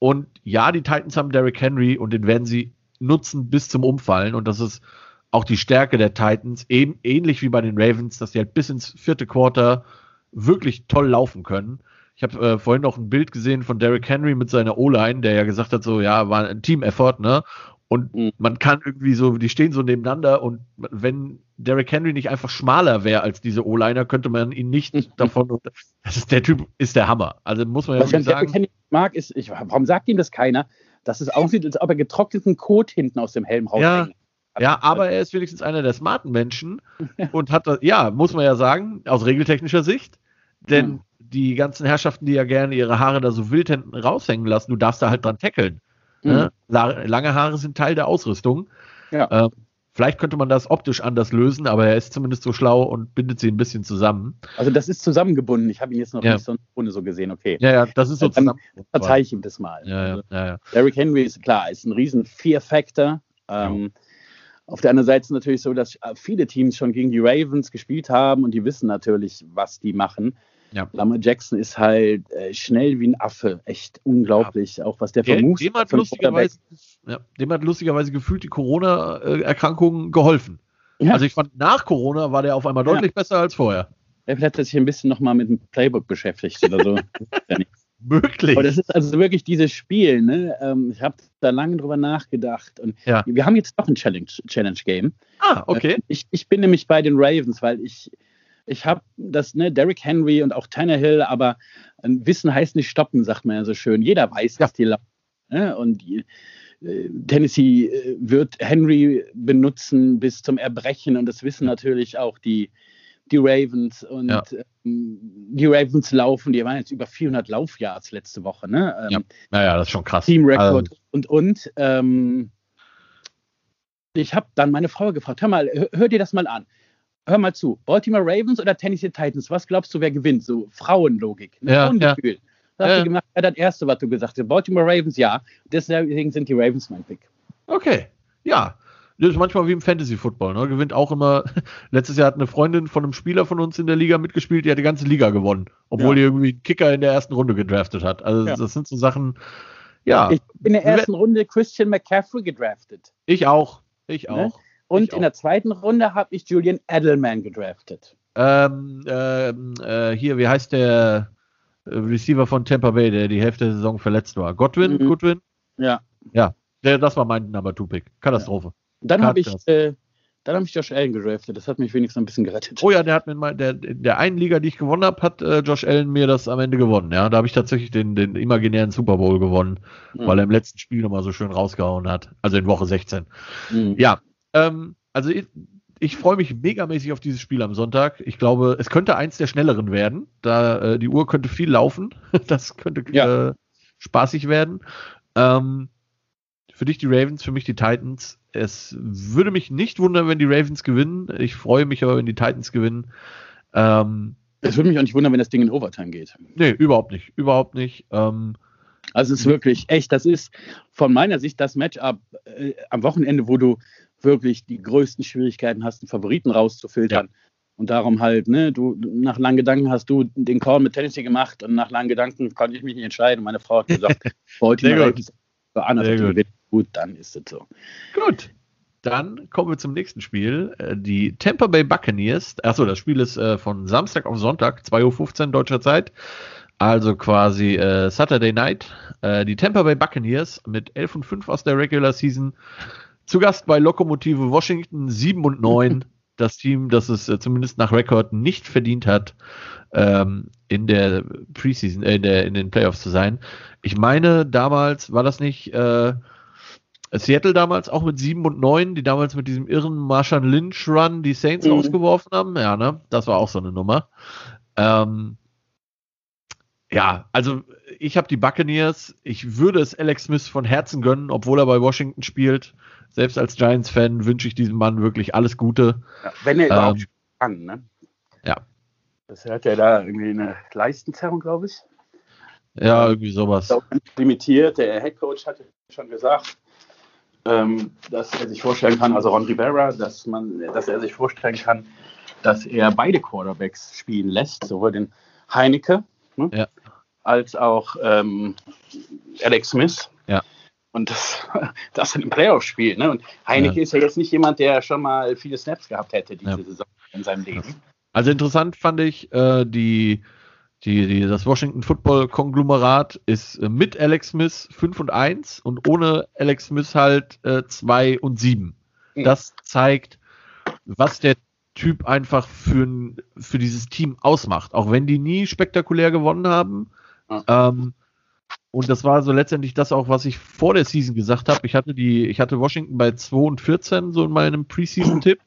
und ja, die Titans haben Derrick Henry und den werden sie nutzen bis zum Umfallen. Und das ist auch die Stärke der Titans, eben ähnlich wie bei den Ravens, dass sie halt bis ins vierte Quarter wirklich toll laufen können. Ich habe äh, vorhin noch ein Bild gesehen von Derrick Henry mit seiner O-Line, der ja gesagt hat, so, ja, war ein Team-Effort, ne? Und mhm. man kann irgendwie so, die stehen so nebeneinander und wenn Derrick Henry nicht einfach schmaler wäre als diese O-Liner, könnte man ihn nicht mhm. davon. Das ist der Typ, ist der Hammer. Also muss man ja Was ich sagen. Derrick Henry mag, ist, ich, warum sagt ihm das keiner? Dass es aussieht, als ob er getrockneten Kot hinten aus dem Helm rausbringt. Ja. Ja, aber er ist wenigstens einer der smarten Menschen und hat das, ja, muss man ja sagen, aus regeltechnischer Sicht. Denn mhm. Die ganzen Herrschaften, die ja gerne ihre Haare da so wild hinten raushängen lassen, du darfst da halt dran tackeln. Ne? Mhm. Ne? Lange Haare sind Teil der Ausrüstung. Ja. Ähm, vielleicht könnte man das optisch anders lösen, aber er ist zumindest so schlau und bindet sie ein bisschen zusammen. Also das ist zusammengebunden. Ich habe ihn jetzt noch ja. nicht so ohne so gesehen. Okay. Ja, ja, das ist so zusammen. Verzeih ich ihm das mal. Ja, ja, ja, ja. Derrick Henry ist klar, ist ein riesen Fear-Factor. Ähm, auf der anderen Seite ist es natürlich so, dass viele Teams schon gegen die Ravens gespielt haben und die wissen natürlich, was die machen. Ja. Lamar Jackson ist halt äh, schnell wie ein Affe. Echt unglaublich, ja. auch was der vermutet. Dem, hat lustigerweise, ja, dem hat lustigerweise gefühlt die Corona-Erkrankung geholfen. Ja. Also ich fand, nach Corona war der auf einmal deutlich besser als vorher. Er hat sich ein bisschen nochmal mit dem Playbook beschäftigt oder so. Möglich. Aber das ist also wirklich dieses Spiel. Ne? Ähm, ich habe da lange drüber nachgedacht. Und ja. wir haben jetzt noch ein Challenge, Challenge Game. Ah, okay. Äh, ich, ich bin nämlich bei den Ravens, weil ich ich habe das, ne, Derrick Henry und auch Tannehill, aber äh, Wissen heißt nicht stoppen, sagt man ja so schön. Jeder weiß, dass die laufen. Ne? Und die, äh, Tennessee äh, wird Henry benutzen bis zum Erbrechen und das wissen natürlich auch die, die Ravens und ja. ähm, die Ravens laufen, die waren jetzt über 400 Laufjahrs letzte Woche, ne? Ähm, ja. Naja, das ist schon krass. Teamrekord also. und und. Ähm, ich habe dann meine Frau gefragt, hör mal, hör, hör dir das mal an hör mal zu, Baltimore Ravens oder Tennessee Titans, was glaubst du, wer gewinnt? So Frauenlogik, ne? ja, Frauengefühl. Ja. Das hast du gemacht, ja, das erste, was du gesagt hast. Baltimore Ravens, ja. Deswegen sind die Ravens mein Pick. Okay, ja. Das ist manchmal wie im Fantasy-Football, ne? Gewinnt auch immer. Letztes Jahr hat eine Freundin von einem Spieler von uns in der Liga mitgespielt, die hat die ganze Liga gewonnen, obwohl ja. die irgendwie einen Kicker in der ersten Runde gedraftet hat. Also ja. das sind so Sachen, ja. Ich bin in der ersten Runde Christian McCaffrey gedraftet. Ich auch. Ich ne? auch. Ne? Und in der zweiten Runde habe ich Julian Edelman gedraftet. Ähm, ähm, äh, hier, wie heißt der äh, Receiver von Tampa Bay, der die Hälfte der Saison verletzt war? Godwin? Mhm. Goodwin? Ja. Ja, der, das war mein Number Two Pick. Katastrophe. Ja. Dann habe ich, äh, dann habe ich Josh Allen gedraftet. Das hat mich wenigstens ein bisschen gerettet. Oh ja, der hat mir mal, der, der einen Liga, die ich gewonnen habe, hat äh, Josh Allen mir das am Ende gewonnen. Ja, da habe ich tatsächlich den, den imaginären Super Bowl gewonnen, mhm. weil er im letzten Spiel nochmal so schön rausgehauen hat. Also in Woche 16. Mhm. Ja, ähm, also ich, ich freue mich megamäßig auf dieses Spiel am Sonntag. Ich glaube, es könnte eins der schnelleren werden. Da äh, die Uhr könnte viel laufen. Das könnte ja. äh, spaßig werden. Ähm, für dich die Ravens, für mich die Titans. Es würde mich nicht wundern, wenn die Ravens gewinnen. Ich freue mich aber, wenn die Titans gewinnen. Ähm, es würde mich auch nicht wundern, wenn das Ding in Overtime geht. Nee, überhaupt nicht. Überhaupt nicht. Ähm, also es ist wirklich echt, das ist von meiner Sicht das Matchup äh, am Wochenende, wo du wirklich die größten Schwierigkeiten hast, einen Favoriten rauszufiltern. Ja. Und darum halt, ne, du, nach langen Gedanken hast du den Call mit Tennessee gemacht und nach langen Gedanken konnte ich mich nicht entscheiden. Meine Frau hat gesagt, Baltimore gut. Sehr gut. gut, dann ist es so. Gut. Dann kommen wir zum nächsten Spiel. Äh, die Tampa Bay Buccaneers. Achso, das Spiel ist äh, von Samstag auf Sonntag, 2.15 Uhr deutscher Zeit. Also quasi äh, Saturday Night. Äh, die Tampa Bay Buccaneers mit 11 und 5 aus der Regular Season zu Gast bei Lokomotive Washington 7 und 9. das Team, das es äh, zumindest nach Rekord nicht verdient hat, ähm, in der Preseason, äh, in, der, in den Playoffs zu sein. Ich meine, damals war das nicht äh, Seattle damals auch mit 7 und 9, die damals mit diesem irren Marshall Lynch Run die Saints mhm. ausgeworfen haben. Ja, ne? Das war auch so eine Nummer. Ähm, ja, also ich habe die Buccaneers. Ich würde es Alex Smith von Herzen gönnen, obwohl er bei Washington spielt. Selbst als Giants-Fan wünsche ich diesem Mann wirklich alles Gute. Ja, wenn er überhaupt ähm, kann, ne? Ja. Das hat er da irgendwie eine Leistenzerrung, glaube ich. Ja, irgendwie sowas. Limitiert. Der Headcoach hatte schon gesagt, ähm, dass er sich vorstellen kann, also Ron Rivera, dass man, dass er sich vorstellen kann, dass er beide Quarterbacks spielen lässt, sowohl den Heineke ne, ja. Als auch ähm, Alex Smith. Ja. Und das, das in einem Playoff-Spiel. Ne? Und Heineke ja. ist ja jetzt nicht jemand, der schon mal viele Snaps gehabt hätte diese ja. Saison in seinem Leben. Also interessant fand ich, äh, die, die, die, das Washington Football Konglomerat ist äh, mit Alex Smith 5 und 1 und ohne Alex Smith halt äh, 2 und 7. Mhm. Das zeigt, was der Typ einfach für, für dieses Team ausmacht. Auch wenn die nie spektakulär gewonnen haben. Ähm, und das war so letztendlich das auch, was ich vor der Season gesagt habe. Ich hatte die, ich hatte Washington bei 2 und 14 so in meinem Preseason-Tipp.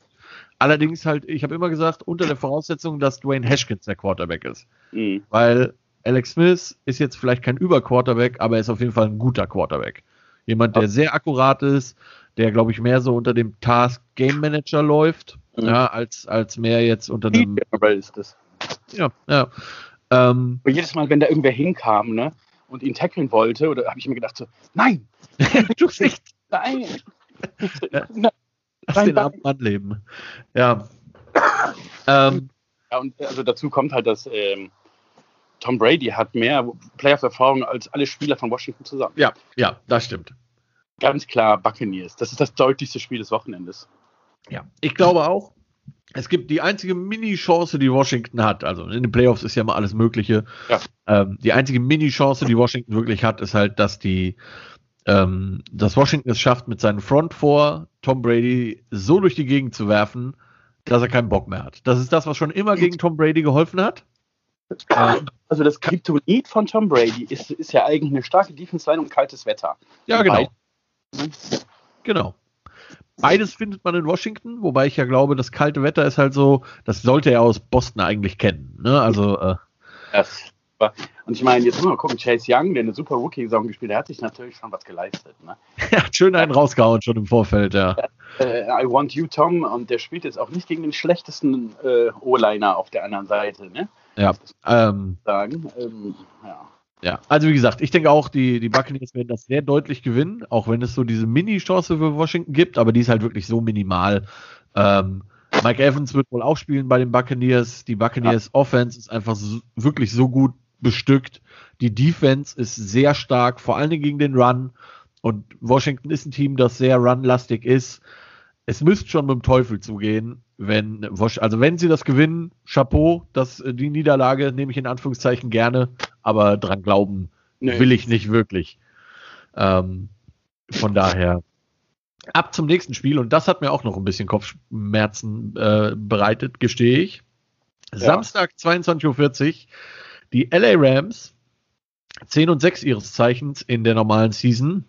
Allerdings halt, ich habe immer gesagt, unter der Voraussetzung, dass Dwayne Haskins der Quarterback ist. Mhm. Weil Alex Smith ist jetzt vielleicht kein Überquarterback, aber er ist auf jeden Fall ein guter Quarterback. Jemand, der sehr akkurat ist, der, glaube ich, mehr so unter dem Task Game Manager läuft, mhm. ja, als, als mehr jetzt unter dem. Ist das. Ja, ja. Ähm, jedes Mal, wenn da irgendwer hinkam, ne, und ihn tackeln wollte, oder habe ich mir gedacht so, nein, du nicht. Nein. Lass den armen Mann leben. Ja. ähm, ja, und also dazu kommt halt, dass ähm, Tom Brady hat mehr Playoff-Erfahrung als alle Spieler von Washington zusammen. Ja, ja, das stimmt. Ganz klar Buccaneers. Das ist das deutlichste Spiel des Wochenendes. Ja, ich glaube auch. Es gibt die einzige Mini-Chance, die Washington hat. Also in den Playoffs ist ja immer alles Mögliche. Ja. Ähm, die einzige Mini-Chance, die Washington wirklich hat, ist halt, dass die, ähm, dass Washington es schafft, mit seinem Front vor Tom Brady so durch die Gegend zu werfen, dass er keinen Bock mehr hat. Das ist das, was schon immer gegen Tom Brady geholfen hat. Also das Kryptonit von Tom Brady ist, ist ja eigentlich eine starke Defense-Line und kaltes Wetter. Ja, genau. Genau. Beides findet man in Washington, wobei ich ja glaube, das kalte Wetter ist halt so, das sollte er aus Boston eigentlich kennen. Ne? Also äh, das und ich meine, jetzt muss man gucken, Chase Young, der eine super Rookie-Saison gespielt hat, hat sich natürlich schon was geleistet. Ne? Er hat schön einen rausgehauen schon im Vorfeld, ja. Äh, I want you, Tom, und der spielt jetzt auch nicht gegen den schlechtesten äh, O-Liner auf der anderen Seite. Ne? Ja. Ähm, sagen. Ähm, ja. Ja, also wie gesagt, ich denke auch, die, die Buccaneers werden das sehr deutlich gewinnen, auch wenn es so diese Mini-Chance für Washington gibt, aber die ist halt wirklich so minimal. Ähm, Mike Evans wird wohl auch spielen bei den Buccaneers. Die Buccaneers ja. Offense ist einfach so, wirklich so gut bestückt. Die Defense ist sehr stark, vor allem gegen den Run. Und Washington ist ein Team, das sehr runlastig ist. Es müsste schon mit dem Teufel zugehen, wenn, also wenn sie das gewinnen, Chapeau, das, die Niederlage nehme ich in Anführungszeichen gerne, aber dran glauben nee. will ich nicht wirklich. Ähm, von daher ab zum nächsten Spiel und das hat mir auch noch ein bisschen Kopfschmerzen äh, bereitet, gestehe ich. Ja. Samstag 22.40 Uhr, die LA Rams, 10 und 6 ihres Zeichens in der normalen Season,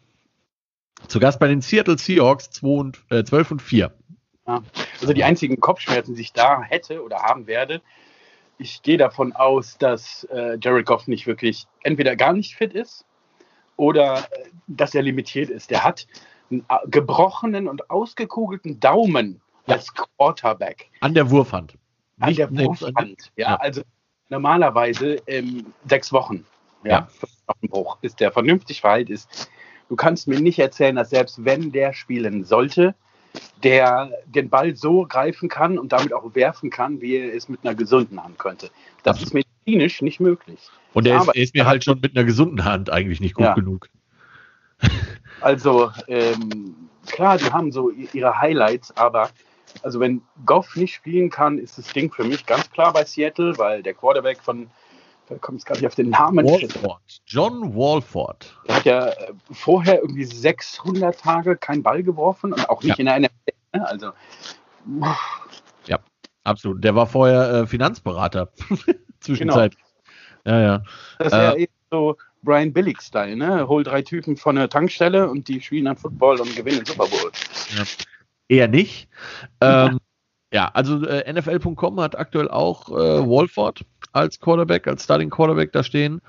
zu Gast bei den Seattle Seahawks 2 und, äh, 12 und 4. Ja. Also die einzigen Kopfschmerzen, die ich da hätte oder haben werde, ich gehe davon aus, dass äh, Jared Goff nicht wirklich entweder gar nicht fit ist oder äh, dass er limitiert ist. Der hat einen äh, gebrochenen und ausgekugelten Daumen ja. als Quarterback. An der Wurfhand. An nicht, der Wurfhand, ja, ja, Also normalerweise ähm, sechs Wochen. Ja, ja. bis der vernünftig verheilt ist. Du kannst mir nicht erzählen, dass selbst wenn der spielen sollte, der den Ball so greifen kann und damit auch werfen kann, wie er es mit einer gesunden Hand könnte. Das ist medizinisch nicht möglich. Und er ist, ist, mir halt schon mit einer gesunden Hand eigentlich nicht gut ja. genug. Also ähm, klar, die haben so ihre Highlights, aber also wenn Goff nicht spielen kann, ist das Ding für mich ganz klar bei Seattle, weil der Quarterback von da kommt es gar nicht auf den Namen. Walford. John Walford. Der hat ja äh, vorher irgendwie 600 Tage keinen Ball geworfen und auch nicht ja. in einer NFL. Also. Ja, absolut. Der war vorher äh, Finanzberater. Zwischenzeit. Genau. Ja, ja. Das ist äh, ja eben so Brian Billig-Style, ne? Hol drei Typen von der Tankstelle und die spielen dann Football und gewinnen den Super Bowl. Ja. Eher nicht. Ähm, ja, also äh, NFL.com hat aktuell auch äh, Walford als Quarterback, als Starting Quarterback da stehen.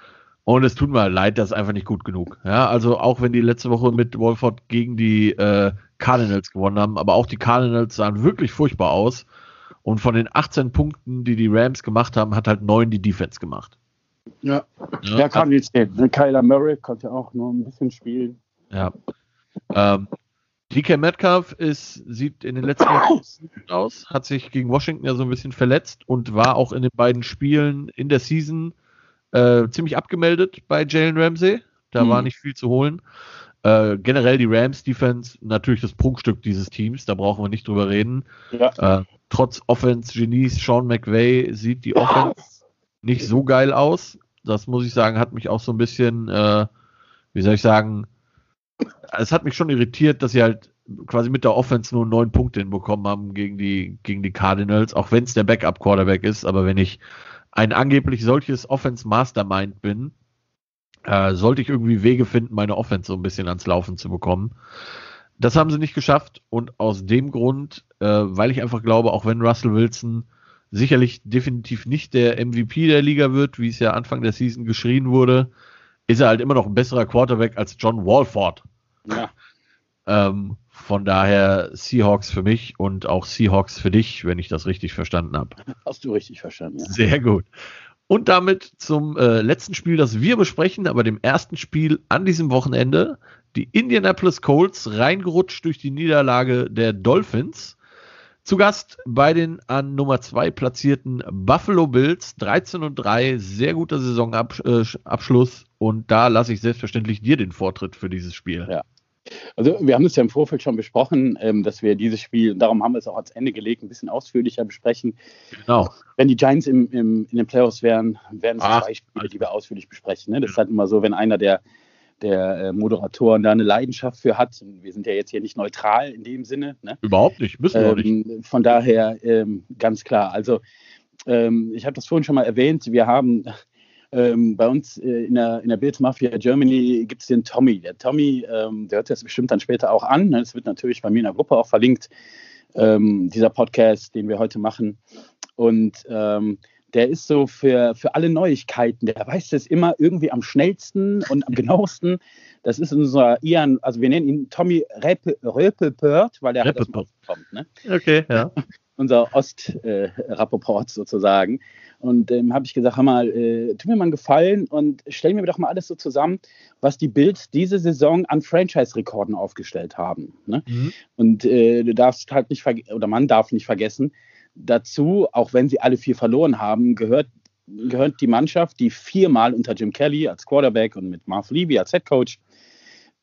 Und es tut mir leid, das ist einfach nicht gut genug. Ja, also auch wenn die letzte Woche mit Walford gegen die äh, Cardinals gewonnen haben, aber auch die Cardinals sahen wirklich furchtbar aus. Und von den 18 Punkten, die die Rams gemacht haben, hat halt neun die Defense gemacht. Ja, ja der kann jetzt sehen. Kyler Murray konnte auch nur ein bisschen spielen. Ja. Ähm, DK Metcalf ist, sieht in den letzten Jahren gut aus, hat sich gegen Washington ja so ein bisschen verletzt und war auch in den beiden Spielen in der Season äh, ziemlich abgemeldet bei Jalen Ramsey. Da mhm. war nicht viel zu holen. Äh, generell die Rams Defense natürlich das Prunkstück dieses Teams, da brauchen wir nicht drüber reden. Ja. Äh, trotz Offense-Genies Sean McVay sieht die Offense nicht so geil aus. Das muss ich sagen, hat mich auch so ein bisschen, äh, wie soll ich sagen, es hat mich schon irritiert, dass sie halt quasi mit der Offense nur neun Punkte hinbekommen haben gegen die, gegen die Cardinals, auch wenn es der Backup-Quarterback ist. Aber wenn ich ein angeblich solches Offense-Mastermind bin, äh, sollte ich irgendwie Wege finden, meine Offense so ein bisschen ans Laufen zu bekommen. Das haben sie nicht geschafft und aus dem Grund, äh, weil ich einfach glaube, auch wenn Russell Wilson sicherlich definitiv nicht der MVP der Liga wird, wie es ja Anfang der Season geschrien wurde, ist er halt immer noch ein besserer Quarterback als John Walford. Ja. ähm, von daher Seahawks für mich und auch Seahawks für dich, wenn ich das richtig verstanden habe. Hast du richtig verstanden, ja. Sehr gut. Und damit zum äh, letzten Spiel, das wir besprechen, aber dem ersten Spiel an diesem Wochenende. Die Indianapolis Colts reingerutscht durch die Niederlage der Dolphins. Zu Gast bei den an Nummer 2 platzierten Buffalo Bills 13 und 3, sehr guter Saisonabschluss und da lasse ich selbstverständlich dir den Vortritt für dieses Spiel. Ja, also wir haben es ja im Vorfeld schon besprochen, ähm, dass wir dieses Spiel, darum haben wir es auch ans Ende gelegt, ein bisschen ausführlicher besprechen. Genau. Wenn die Giants im, im, in den Playoffs wären, wären es Ach, zwei Spiele, die wir ausführlich besprechen. Ne? Das ist halt immer so, wenn einer der, der äh, Moderatoren da eine Leidenschaft für hat. Und wir sind ja jetzt hier nicht neutral in dem Sinne. Ne? Überhaupt nicht, müssen wir ähm, nicht. Von daher ähm, ganz klar. Also ähm, ich habe das vorhin schon mal erwähnt, wir haben ähm, bei uns äh, in der, in der Mafia Germany gibt es den Tommy. Der Tommy, ähm, der hört das bestimmt dann später auch an. Das wird natürlich bei mir in der Gruppe auch verlinkt, ähm, dieser Podcast, den wir heute machen. Und der ist so für, für alle Neuigkeiten, der weiß das immer irgendwie am schnellsten und am genauesten. Das ist unser Ian, also wir nennen ihn Tommy Röpelpört, weil er halt aus dem kommt. Ne? Okay, ja. unser Ost-Rapport äh, sozusagen. Und ähm, habe ich gesagt, hör mal, äh, tu mir mal einen Gefallen und stell mir doch mal alles so zusammen, was die Bills diese Saison an Franchise-Rekorden aufgestellt haben. Ne? Mhm. Und äh, du darfst halt nicht oder man darf nicht vergessen, dazu, auch wenn sie alle vier verloren haben, gehört, gehört die Mannschaft, die viermal unter Jim Kelly als Quarterback und mit Marv Levy als Head Coach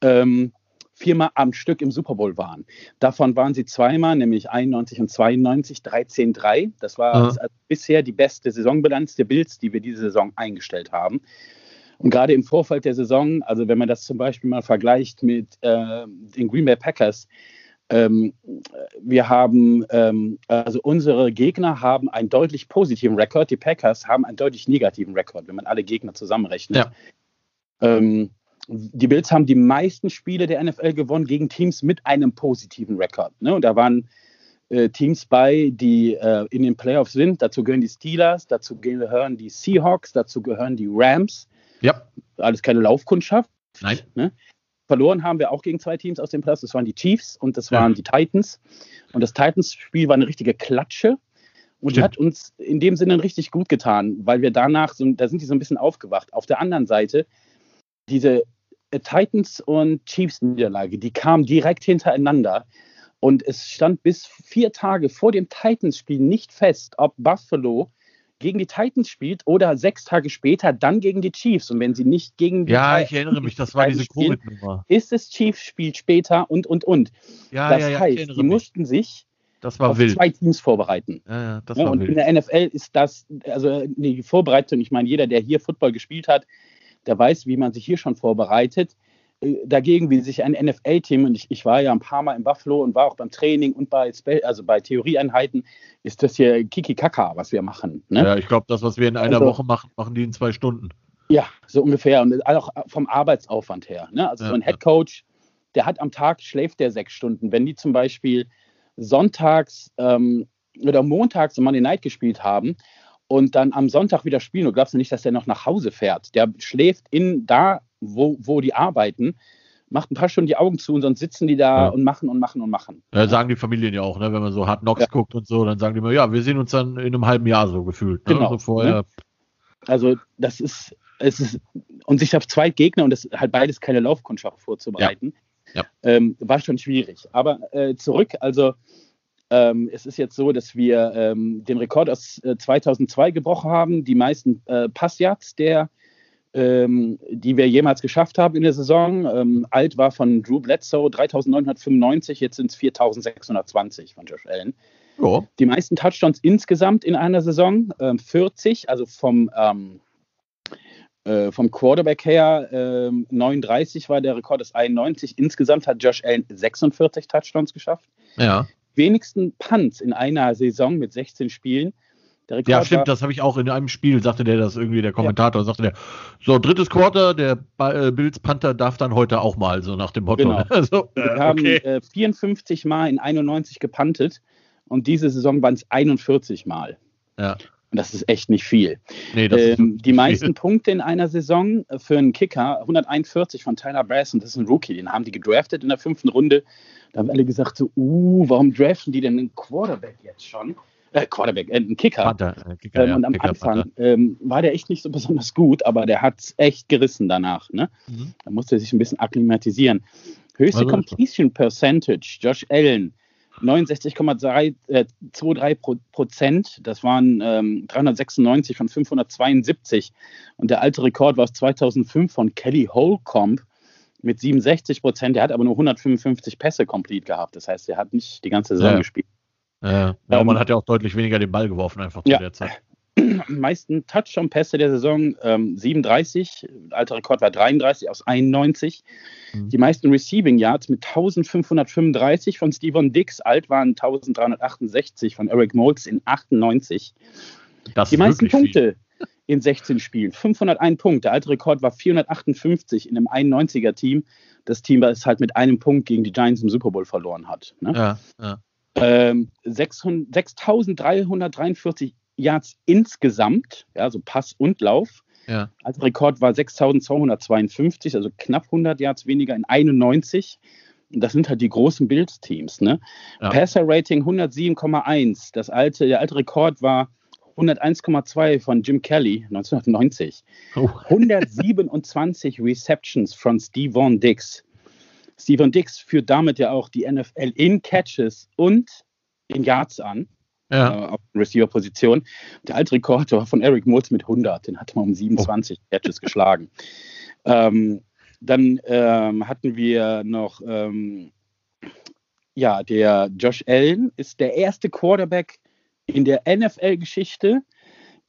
ähm, viermal am Stück im Super Bowl waren. Davon waren sie zweimal, nämlich 91 und 92, 13-3. Das war also bisher die beste Saisonbilanz der Bills, die wir diese Saison eingestellt haben. Und gerade im Vorfeld der Saison, also wenn man das zum Beispiel mal vergleicht mit äh, den Green Bay Packers, ähm, wir haben, ähm, also unsere Gegner haben einen deutlich positiven Rekord, die Packers haben einen deutlich negativen Rekord, wenn man alle Gegner zusammenrechnet. Ja. Ähm, die Bills haben die meisten Spiele der NFL gewonnen gegen Teams mit einem positiven Rekord. Ne? Und da waren äh, Teams bei, die äh, in den Playoffs sind. Dazu gehören die Steelers, dazu gehören die Seahawks, dazu gehören die Rams. Ja. Alles keine Laufkundschaft. Nein. Ne? Verloren haben wir auch gegen zwei Teams aus dem Playoffs. Das waren die Chiefs und das waren ja. die Titans. Und das Titans-Spiel war eine richtige Klatsche. Und Stimmt. hat uns in dem Sinne richtig gut getan, weil wir danach, so, da sind die so ein bisschen aufgewacht. Auf der anderen Seite, diese Titans und Chiefs Niederlage, die kam direkt hintereinander. Und es stand bis vier Tage vor dem Titans-Spiel nicht fest, ob Buffalo gegen die Titans spielt oder sechs Tage später dann gegen die Chiefs. Und wenn sie nicht gegen die Ja, Titans ich erinnere mich, das war diese Covid-Nummer. Ist es Chiefs spielt später und, und, und. Ja, das ja, ja, heißt, die mussten sich auf wild. zwei Teams vorbereiten. Ja, ja, das war und wild. in der NFL ist das, also die Vorbereitung, ich meine, jeder, der hier Football gespielt hat, der weiß, wie man sich hier schon vorbereitet. Äh, dagegen, wie sich ein NFL-Team, und ich, ich, war ja ein paar Mal in Buffalo und war auch beim Training und bei, also bei Theorieeinheiten, ist das hier Kiki-Kaka, was wir machen. Ne? Ja, ich glaube, das, was wir in einer also, Woche machen, machen die in zwei Stunden. Ja, so ungefähr. Und auch vom Arbeitsaufwand her. Ne? Also ja, so ein Headcoach, der hat am Tag, schläft der sechs Stunden. Wenn die zum Beispiel sonntags ähm, oder montags Monday Night gespielt haben und dann am Sonntag wieder spielen. Du glaubst nicht, dass der noch nach Hause fährt. Der schläft in da, wo, wo die arbeiten, macht ein paar Stunden die Augen zu und sonst sitzen die da ja. und machen und machen und machen. Ja, sagen die Familien ja auch, ne? wenn man so Hard Knocks ja. guckt und so, dann sagen die immer, ja, wir sehen uns dann in einem halben Jahr so gefühlt. Ne? Genau. So vorher. Ne? Also das ist, es ist, und sich auf zwei Gegner und das halt beides keine Laufkundschaft vorzubereiten. Ähm, war schon schwierig. Aber äh, zurück, also ähm, es ist jetzt so, dass wir ähm, den Rekord aus äh, 2002 gebrochen haben, die meisten äh, Passyards der ähm, die wir jemals geschafft haben in der Saison. Ähm, alt war von Drew Bledsoe 3995, jetzt sind es 4620 von Josh Allen. Jo. Die meisten Touchdowns insgesamt in einer Saison, ähm, 40, also vom, ähm, äh, vom Quarterback her äh, 39 war der Rekord, ist 91. Insgesamt hat Josh Allen 46 Touchdowns geschafft. Ja. Wenigsten Punts in einer Saison mit 16 Spielen ja, stimmt, das habe ich auch in einem Spiel, sagte der das irgendwie, der Kommentator, ja. sagte der, so, drittes Quarter, der äh, Bills Panther darf dann heute auch mal, so nach dem Motto. Genau. Also, Wir äh, haben äh, 54 Mal in 91 gepantet und diese Saison waren es 41 Mal. Ja. Und das ist echt nicht viel. Nee, das ähm, die meisten viel. Punkte in einer Saison für einen Kicker, 141 von Tyler Brass, und das ist ein Rookie, den haben die gedraftet in der fünften Runde. Da haben alle gesagt, so, uh, warum draften die denn einen Quarterback jetzt schon? Äh, Quarterback, äh, ein Kicker. Panther, äh, Kicker ähm, und am Kicker, Anfang ähm, war der echt nicht so besonders gut, aber der hat es echt gerissen danach. Ne? Mhm. Da musste er sich ein bisschen akklimatisieren. Höchste also, Completion Percentage, Josh Allen, 69,23 äh, Prozent. Das waren ähm, 396 von 572. Und der alte Rekord war aus 2005 von Kelly Holcomb mit 67 Prozent. Der hat aber nur 155 Pässe complete gehabt. Das heißt, er hat nicht die ganze Saison ja. gespielt. Ja, ja ähm, man hat ja auch deutlich weniger den Ball geworfen, einfach zu ja. der Zeit. meisten Touchdown-Pässe der Saison ähm, 37, alter Rekord war 33 aus 91. Mhm. Die meisten Receiving Yards mit 1535 von Steven Dix, alt waren 1368 von Eric Moulds in 98. Das die meisten Punkte viel. in 16 Spielen, 501 Punkte. Der alte Rekord war 458 in einem 91er Team. Das Team, das halt mit einem Punkt gegen die Giants im Super Bowl verloren hat. Ne? Ja, ja. Ähm, 6.343 Yards insgesamt, ja, also Pass und Lauf. Ja. Als Rekord war 6.252, also knapp 100 Yards weniger in 91. Das sind halt die großen Bills-Teams. Ne? Ja. Passer-Rating 107,1. Das alte, der alte Rekord war 101,2 von Jim Kelly 1990. Oh. 127 Receptions von Steve Dix. Steven Dix führt damit ja auch die NFL in Catches und in Yards an. Ja. Äh, auf Receiver-Position. Der alte Rekord war von Eric Moulds mit 100. Den hat man um 27 oh. Catches geschlagen. Ähm, dann ähm, hatten wir noch, ähm, ja, der Josh Allen ist der erste Quarterback in der NFL-Geschichte,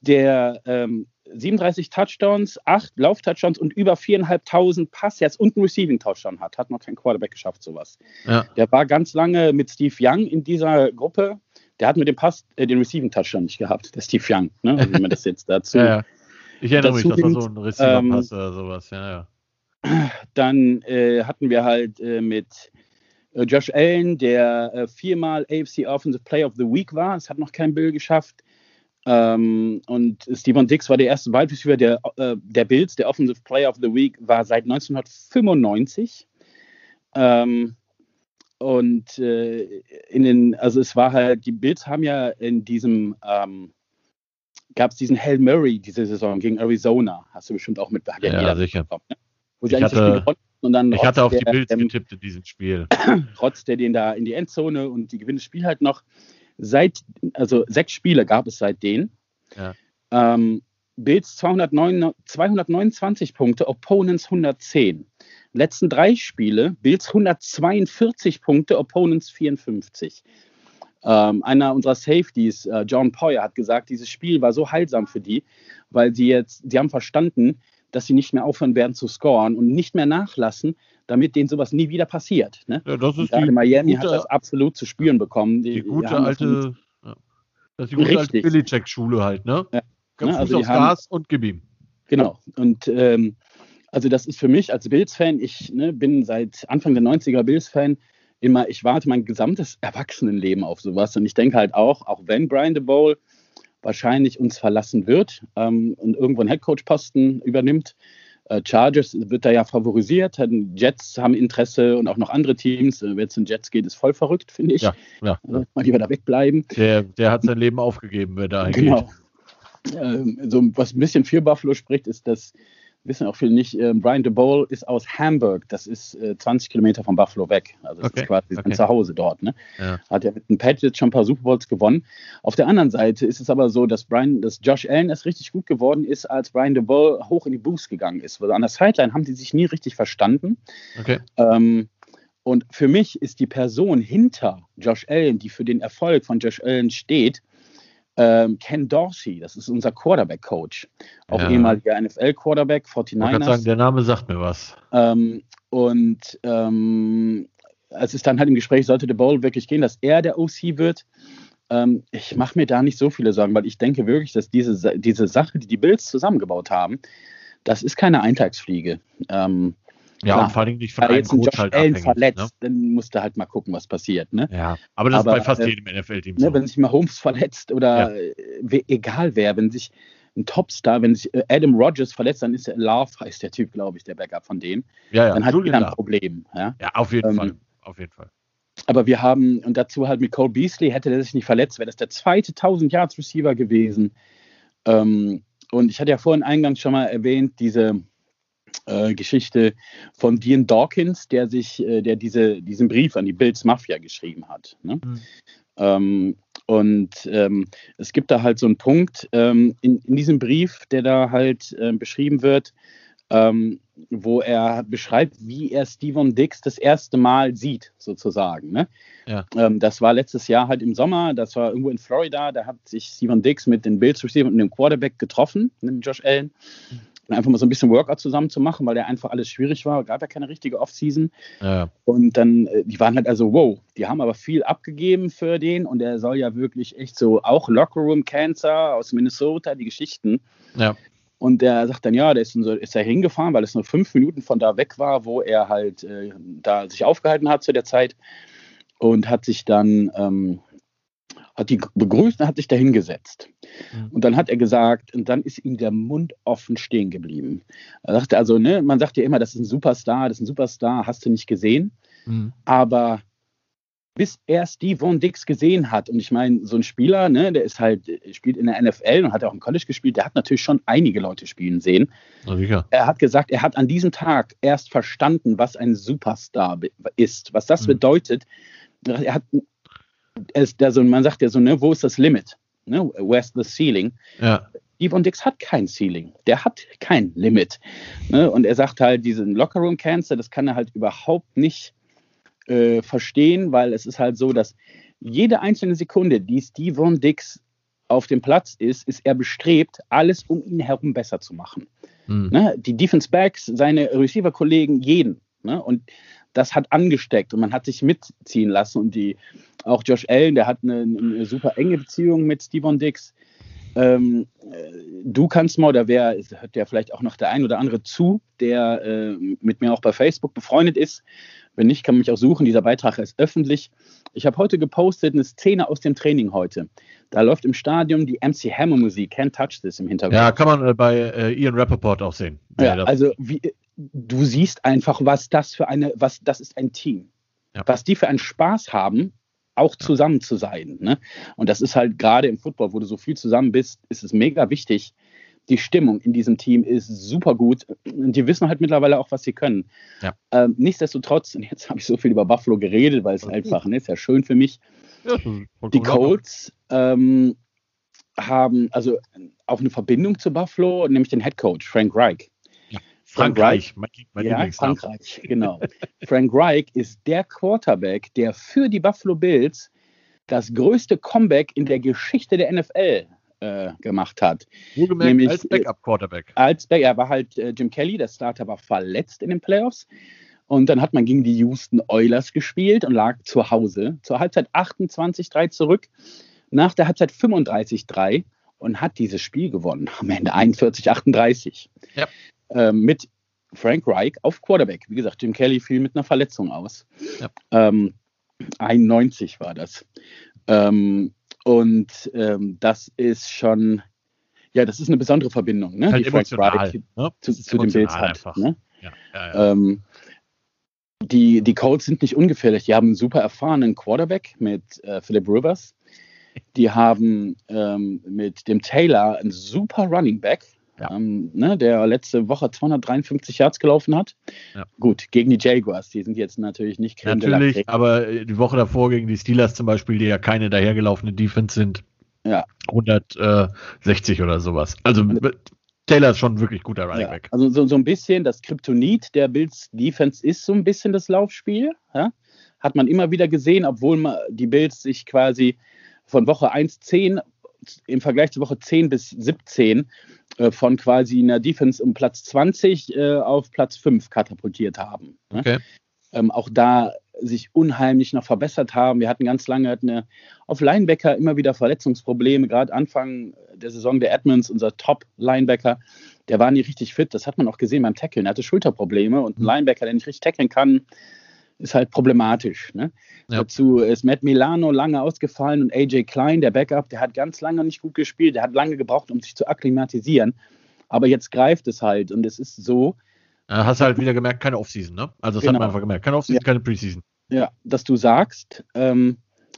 der ähm, 37 Touchdowns, 8 Lauftouchdowns und über 4.500 Passyards und einen Receiving-Touchdown hat. Hat noch kein Quarterback geschafft, sowas. Ja. Der war ganz lange mit Steve Young in dieser Gruppe. Der hat mit dem Pass äh, den Receiving-Touchdown nicht gehabt, der Steve Young. Ne? wenn man das jetzt dazu. ja, ja. Ich erinnere mich, das war so ein Receiver-Pass ähm, oder sowas. Ja, ja. Dann äh, hatten wir halt äh, mit äh, Josh Allen, der äh, viermal AFC Offensive Player of the Week war. Es hat noch kein Bill geschafft. Ähm, und Steven Dix war der erste Wide Receiver der, äh, der Bills, der Offensive Player of the Week war seit 1995. Ähm, und äh, in den, also es war halt, die Bills haben ja in diesem, ähm, gab es diesen Hail Murray diese Saison gegen Arizona. Hast du bestimmt auch mit Ja, ja sicher. Bekommen, ne? Wo sie ich hatte, und dann ich hatte auf der, die Bills ähm, getippt in diesem Spiel. Trotz der den da in die Endzone und die gewinnen das Spiel halt noch seit, also sechs Spiele gab es seitdem. Ja. Ähm, Bills 209, 229 Punkte, Opponents 110. Letzten drei Spiele, Bills 142 Punkte, Opponents 54. Ähm, einer unserer Safeties, äh, John Poyer, hat gesagt, dieses Spiel war so heilsam für die, weil sie jetzt, sie haben verstanden, dass sie nicht mehr aufhören werden zu scoren und nicht mehr nachlassen, damit denen sowas nie wieder passiert. Ne? Ja, das ist die Miami gute, hat das absolut zu spüren bekommen. Die, die gute alte, das, das ist die gute richtig. alte Billy-Check-Schule halt, ne? Ja. ne? Also aufs Gas und gib ihm. Genau. Und ähm, also das ist für mich als Bills-Fan, ich ne, bin seit Anfang der 90er Bills-Fan, immer, ich warte mein gesamtes Erwachsenenleben auf sowas. Und ich denke halt auch, auch wenn Brian de Bowl wahrscheinlich uns verlassen wird ähm, und irgendwo einen Headcoach-Posten übernimmt, Chargers wird da ja favorisiert, Jets haben Interesse und auch noch andere Teams. Äh, Wer zu den Jets geht, ist voll verrückt, finde ich. Ja, ja. Also, mal lieber da wegbleiben. Der, der hat sein Leben aufgegeben, wer da genau. geht. Ähm, so, was ein bisschen für Buffalo spricht, ist, dass wissen auch viele nicht, äh, Brian DeBole ist aus Hamburg, das ist äh, 20 Kilometer von Buffalo weg. Also das okay. ist quasi okay. sein Zuhause dort. Ne? Ja. Hat ja mit den Patriots schon ein paar Super Bowls gewonnen. Auf der anderen Seite ist es aber so, dass Brian, dass Josh Allen erst richtig gut geworden ist, als Brian DeBole hoch in die Boost gegangen ist. Also an der Sideline haben die sich nie richtig verstanden. Okay. Ähm, und für mich ist die Person hinter Josh Allen, die für den Erfolg von Josh Allen steht, ähm, Ken Dorsey, das ist unser Quarterback-Coach, auch ja. ehemaliger NFL-Quarterback, 49ers. Ich kann sagen, der Name sagt mir was. Ähm, und ähm, es ist dann halt im Gespräch, sollte der Bowl wirklich gehen, dass er der OC wird. Ähm, ich mache mir da nicht so viele Sorgen, weil ich denke wirklich, dass diese, diese Sache, die die Bills zusammengebaut haben, das ist keine Eintagsfliege. Ähm, ja, Klar, und vor allem nicht von einem jetzt Coach halt Allen abhängig. verletzt, ne? dann musst du halt mal gucken, was passiert. Ne? Ja, aber das aber, ist bei fast äh, jedem NFL-Team ne, so. Wenn sich mal Holmes verletzt oder ja. äh, egal wer, wenn sich ein Topstar, wenn sich äh, Adam Rogers verletzt, dann ist der Love, heißt der Typ, glaube ich, der Backup von dem. Ja, ja. Dann hat er ein Problem. Ja, ja auf jeden ähm, Fall. Auf jeden Fall. Aber wir haben, und dazu halt mit Cole Beasley, hätte der sich nicht verletzt, wäre das der zweite 1000 Yards Receiver gewesen. Ähm, und ich hatte ja vorhin eingangs schon mal erwähnt, diese äh, Geschichte von Dean Dawkins, der sich, äh, der diese, diesen Brief an die Bills Mafia geschrieben hat. Ne? Mhm. Ähm, und ähm, es gibt da halt so einen Punkt ähm, in, in, diesem Brief, der da halt äh, beschrieben wird, ähm, wo er beschreibt, wie er Steven Dix das erste Mal sieht, sozusagen. Ne? Ja. Ähm, das war letztes Jahr halt im Sommer, das war irgendwo in Florida, da hat sich Steven Dix mit den Bills Receiver und dem Quarterback getroffen, mit Josh Allen. Mhm einfach mal so ein bisschen Workout zusammen zu machen, weil der einfach alles schwierig war. Gab ja keine richtige Offseason. Ja. Und dann, äh, die waren halt also, wow, die haben aber viel abgegeben für den und der soll ja wirklich echt so auch Lockerroom Cancer aus Minnesota, die Geschichten. Ja. Und der sagt dann, ja, der ist, so, ist da hingefahren, weil es nur fünf Minuten von da weg war, wo er halt äh, da sich aufgehalten hat zu der Zeit und hat sich dann ähm, hat die begrüßt und hat sich da hingesetzt. Mhm. Und dann hat er gesagt, und dann ist ihm der Mund offen stehen geblieben. Er sagte also, ne, man sagt ja immer, das ist ein Superstar, das ist ein Superstar, hast du nicht gesehen. Mhm. Aber bis er Steve Von Dix gesehen hat, und ich meine, so ein Spieler, ne, der ist halt, spielt in der NFL und hat auch im College gespielt, der hat natürlich schon einige Leute spielen sehen. Ja, er hat gesagt, er hat an diesem Tag erst verstanden, was ein Superstar ist, was das mhm. bedeutet. Er hat ist der so, man sagt ja so, ne, wo ist das Limit? Ne, where's the ceiling? Ja. Yvonne Dix hat kein Ceiling. Der hat kein Limit. Ne? Und er sagt halt, diesen Lockerroom Cancer, das kann er halt überhaupt nicht äh, verstehen, weil es ist halt so, dass jede einzelne Sekunde, die Steven Dix auf dem Platz ist, ist er bestrebt, alles um ihn herum besser zu machen. Mhm. Ne? Die Defense Backs, seine Receiver-Kollegen, jeden. Ne? Und das hat angesteckt und man hat sich mitziehen lassen. Und die, auch Josh Allen, der hat eine, eine super enge Beziehung mit Steven Dix. Ähm, äh, du kannst mal, oder wer hört ja vielleicht auch noch der ein oder andere zu, der äh, mit mir auch bei Facebook befreundet ist. Wenn nicht, kann man mich auch suchen. Dieser Beitrag ist öffentlich. Ich habe heute gepostet eine Szene aus dem Training heute. Da läuft im Stadion die MC Hammer Musik, Can't Touch This im Hintergrund. Ja, kann man äh, bei äh, Ian Rappaport auch sehen. Ja, also wie, du siehst einfach, was das für eine, was das ist ein Team. Ja. Was die für einen Spaß haben, auch zusammen zu sein. Ne? Und das ist halt gerade im Football, wo du so viel zusammen bist, ist es mega wichtig. Die Stimmung in diesem Team ist super gut. Und die wissen halt mittlerweile auch, was sie können. Ja. Ähm, nichtsdestotrotz, und jetzt habe ich so viel über Buffalo geredet, weil es einfach ne, ist ja schön für mich. Ja, die Colts ähm, haben also auch eine Verbindung zu Buffalo, nämlich den Head Coach Frank Reich. Frankreich, mein, mein ja, Frankreich, genau. Frank Reich ist der Quarterback, der für die Buffalo Bills das größte Comeback in der Geschichte der NFL äh, gemacht hat. Wohlgemerkt Nämlich, als Backup-Quarterback. Als Backup, er war halt äh, Jim Kelly, der Starter war verletzt in den Playoffs. Und dann hat man gegen die Houston Oilers gespielt und lag zu Hause. Zur Halbzeit 28-3 zurück, nach der Halbzeit 35-3 und hat dieses Spiel gewonnen. Am Ende 41-38. Ja äh, mit Frank Reich auf Quarterback. Wie gesagt, Jim Kelly fiel mit einer Verletzung aus. Ja. Ähm, 91 war das. Ähm, und ähm, das ist schon, ja, das ist eine besondere Verbindung, ne? Halt die Frank Reich ne? zu, zu den Bills hat. Ne? Ja, ja. Ähm, die, die Colts sind nicht ungefährlich. Die haben einen super erfahrenen Quarterback mit äh, Philip Rivers. Die haben ähm, mit dem Taylor einen super Running Back ja. ähm, ne, der letzte Woche 253 Yards gelaufen hat. Ja. Gut, gegen die Jaguars, die sind jetzt natürlich nicht Natürlich, aber äh, die Woche davor gegen die Steelers zum Beispiel, die ja keine dahergelaufene Defense sind, ja. 160 oder sowas. Also Taylor ist schon wirklich guter Running Back. Ja, also so, so ein bisschen das Kryptonit der Bills Defense ist so ein bisschen das Laufspiel. Ja? Hat man immer wieder gesehen, obwohl die Bills sich quasi von Woche 1, 10 im Vergleich zu Woche 10 bis 17 äh, von quasi einer Defense um Platz 20 äh, auf Platz 5 katapultiert haben. Ne? Okay. Ähm, auch da sich unheimlich noch verbessert haben. Wir hatten ganz lange hatten eine, auf Linebacker immer wieder Verletzungsprobleme. Gerade Anfang der Saison der Edmonds, unser Top-Linebacker, der war nie richtig fit. Das hat man auch gesehen beim Tackeln. Er hatte Schulterprobleme und ein mhm. Linebacker, der nicht richtig tackeln kann, ist halt problematisch. Ne? Ja. Dazu ist Matt Milano lange ausgefallen und AJ Klein, der Backup, der hat ganz lange nicht gut gespielt. Der hat lange gebraucht, um sich zu akklimatisieren. Aber jetzt greift es halt und es ist so, äh, hast halt wieder gemerkt, keine Offseason, ne? Also das genau. hat man einfach gemerkt. Keine Offseason, ja. keine Preseason. Ja, dass du sagst, ähm,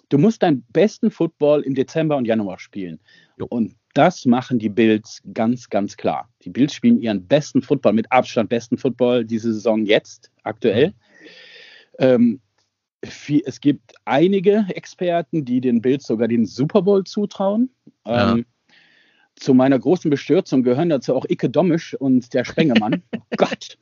du musst deinen besten Football im Dezember und Januar spielen. Jo. Und das machen die Bills ganz, ganz klar. Die Bills spielen ihren besten Football, mit Abstand besten Football diese Saison jetzt, aktuell. Mhm. Ähm, es gibt einige Experten, die den Bills sogar den Super Bowl zutrauen. Ja. Ähm, zu meiner großen Bestürzung gehören dazu auch Icke Domisch und der Sprengemann. oh Gott.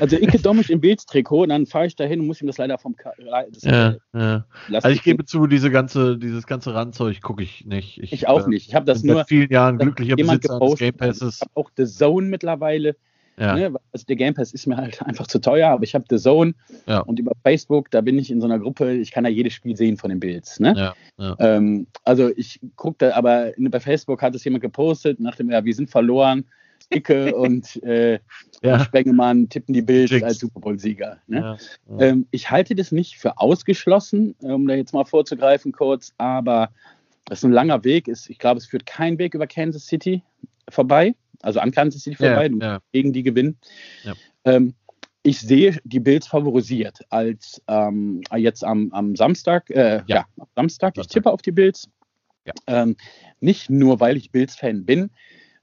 Also Icke Domisch im Bildstrikot, dann fahre ich dahin und muss ihm das leider vom Ka das ja, ja. Also ich gebe zu, diese ganze, dieses ganze Randzeug gucke ich nicht. Ich, ich auch äh, nicht. Ich habe das nur seit vielen Jahren glücklicher Besitzer des Game Passes. Ich habe auch The Zone mittlerweile. Ja. Ne? Also der Game Pass ist mir halt einfach zu teuer, aber ich habe The Zone ja. und über Facebook, da bin ich in so einer Gruppe, ich kann da jedes Spiel sehen von den Bills. Ne? Ja. Ähm, also ich gucke da, aber bei Facebook hat es jemand gepostet, nach dem, ja, wir sind verloren, Icke und, äh, ja. und Spengemann tippen die Bills Jigs. als Super Bowl-Sieger. Ne? Ähm, ich halte das nicht für ausgeschlossen, um da jetzt mal vorzugreifen kurz, aber das ist ein langer Weg. Ist, ich glaube, es führt kein Weg über Kansas City vorbei also an Kansas City vorbei, ja, gegen die gewinnen. Ähm, ich sehe die Bills favorisiert als ähm, jetzt am, am Samstag. Äh, ja. am Samstag. Ich tippe auf die Bills. Ähm, nicht nur, weil ich Bills-Fan bin.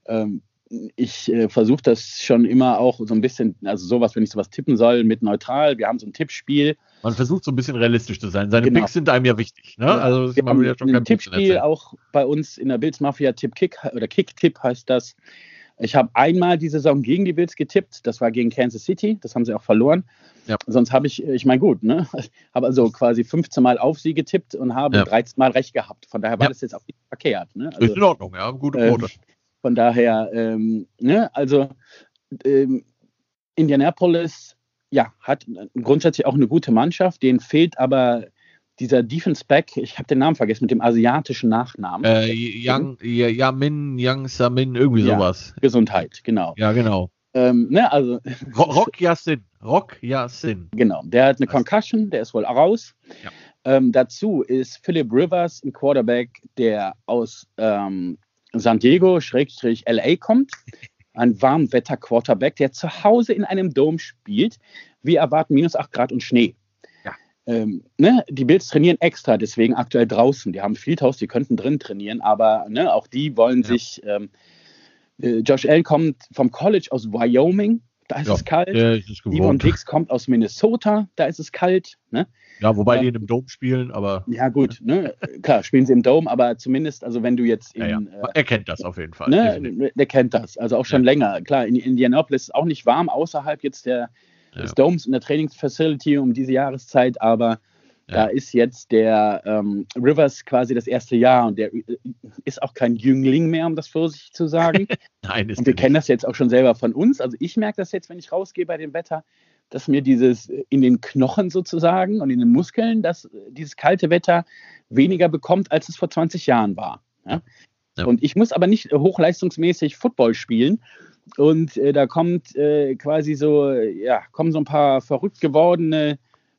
Ähm, ich äh, versuche das schon immer auch so ein bisschen, also sowas, wenn ich sowas tippen soll, mit neutral. Wir haben so ein Tippspiel. Man versucht so ein bisschen realistisch zu sein. Seine genau. Picks sind einem ja wichtig. Ne? Ja, also wir haben ja schon ein Tippspiel auch bei uns in der Bills Mafia Tipp Kick oder Kick Tipp heißt das. Ich habe einmal die Saison gegen die Bills getippt, das war gegen Kansas City, das haben sie auch verloren. Ja. Sonst habe ich, ich meine, gut, ne? habe also quasi 15 Mal auf sie getippt und habe ja. 13 Mal recht gehabt. Von daher war ja. das jetzt auch nicht verkehrt. Ne? Also, ist in Ordnung, ja, gute ähm, Quote. Äh, von daher, ähm, ne, also ähm, Indianapolis, ja, hat grundsätzlich auch eine gute Mannschaft, denen fehlt aber dieser Defense Back, ich habe den Namen vergessen, mit dem asiatischen Nachnamen. Äh, Yang, Yamin, Yang Samin, irgendwie ja, sowas. Gesundheit, genau. Ja, genau. Ähm, ne, also, Rock Yassin. Rock Yassin. Genau, der hat eine Concussion, der ist wohl raus. Ja. Ähm, dazu ist Philip Rivers ein Quarterback, der aus ähm, San Diego, Schrägstrich LA kommt. Ein Warmwetter-Quarterback, der zu Hause in einem Dom spielt. Wir erwarten minus 8 Grad und Schnee ähm, ne, die Bills trainieren extra, deswegen aktuell draußen. Die haben Fieldhouse, die könnten drin trainieren, aber ne, auch die wollen ja. sich. Ähm, äh, Josh Allen kommt vom College aus Wyoming, da ist ja, es kalt. Devon Dix kommt aus Minnesota, da ist es kalt. Ne? Ja, wobei ähm, die in einem Dome spielen, aber. Ja, gut, ne? klar, spielen sie im Dome, aber zumindest, also wenn du jetzt in. Ja, ja. Äh, er kennt das auf jeden Fall. Ne, der kennt das, also auch schon länger. Klar, in Indianapolis ist es auch nicht warm, außerhalb jetzt der des Domes in der Trainingsfacility um diese Jahreszeit, aber da ist jetzt der ähm, Rivers quasi das erste Jahr und der äh, ist auch kein Jüngling mehr, um das vorsichtig zu sagen. Nein, ist und wir kennen das jetzt auch schon selber von uns. Also ich merke das jetzt, wenn ich rausgehe bei dem Wetter, dass mir dieses in den Knochen sozusagen und in den Muskeln, dass dieses kalte Wetter weniger bekommt, als es vor 20 Jahren war. Ja? Ja. Und ich muss aber nicht hochleistungsmäßig Football spielen, und äh, da kommt äh, quasi so, ja, kommen so ein paar verrückt gewordene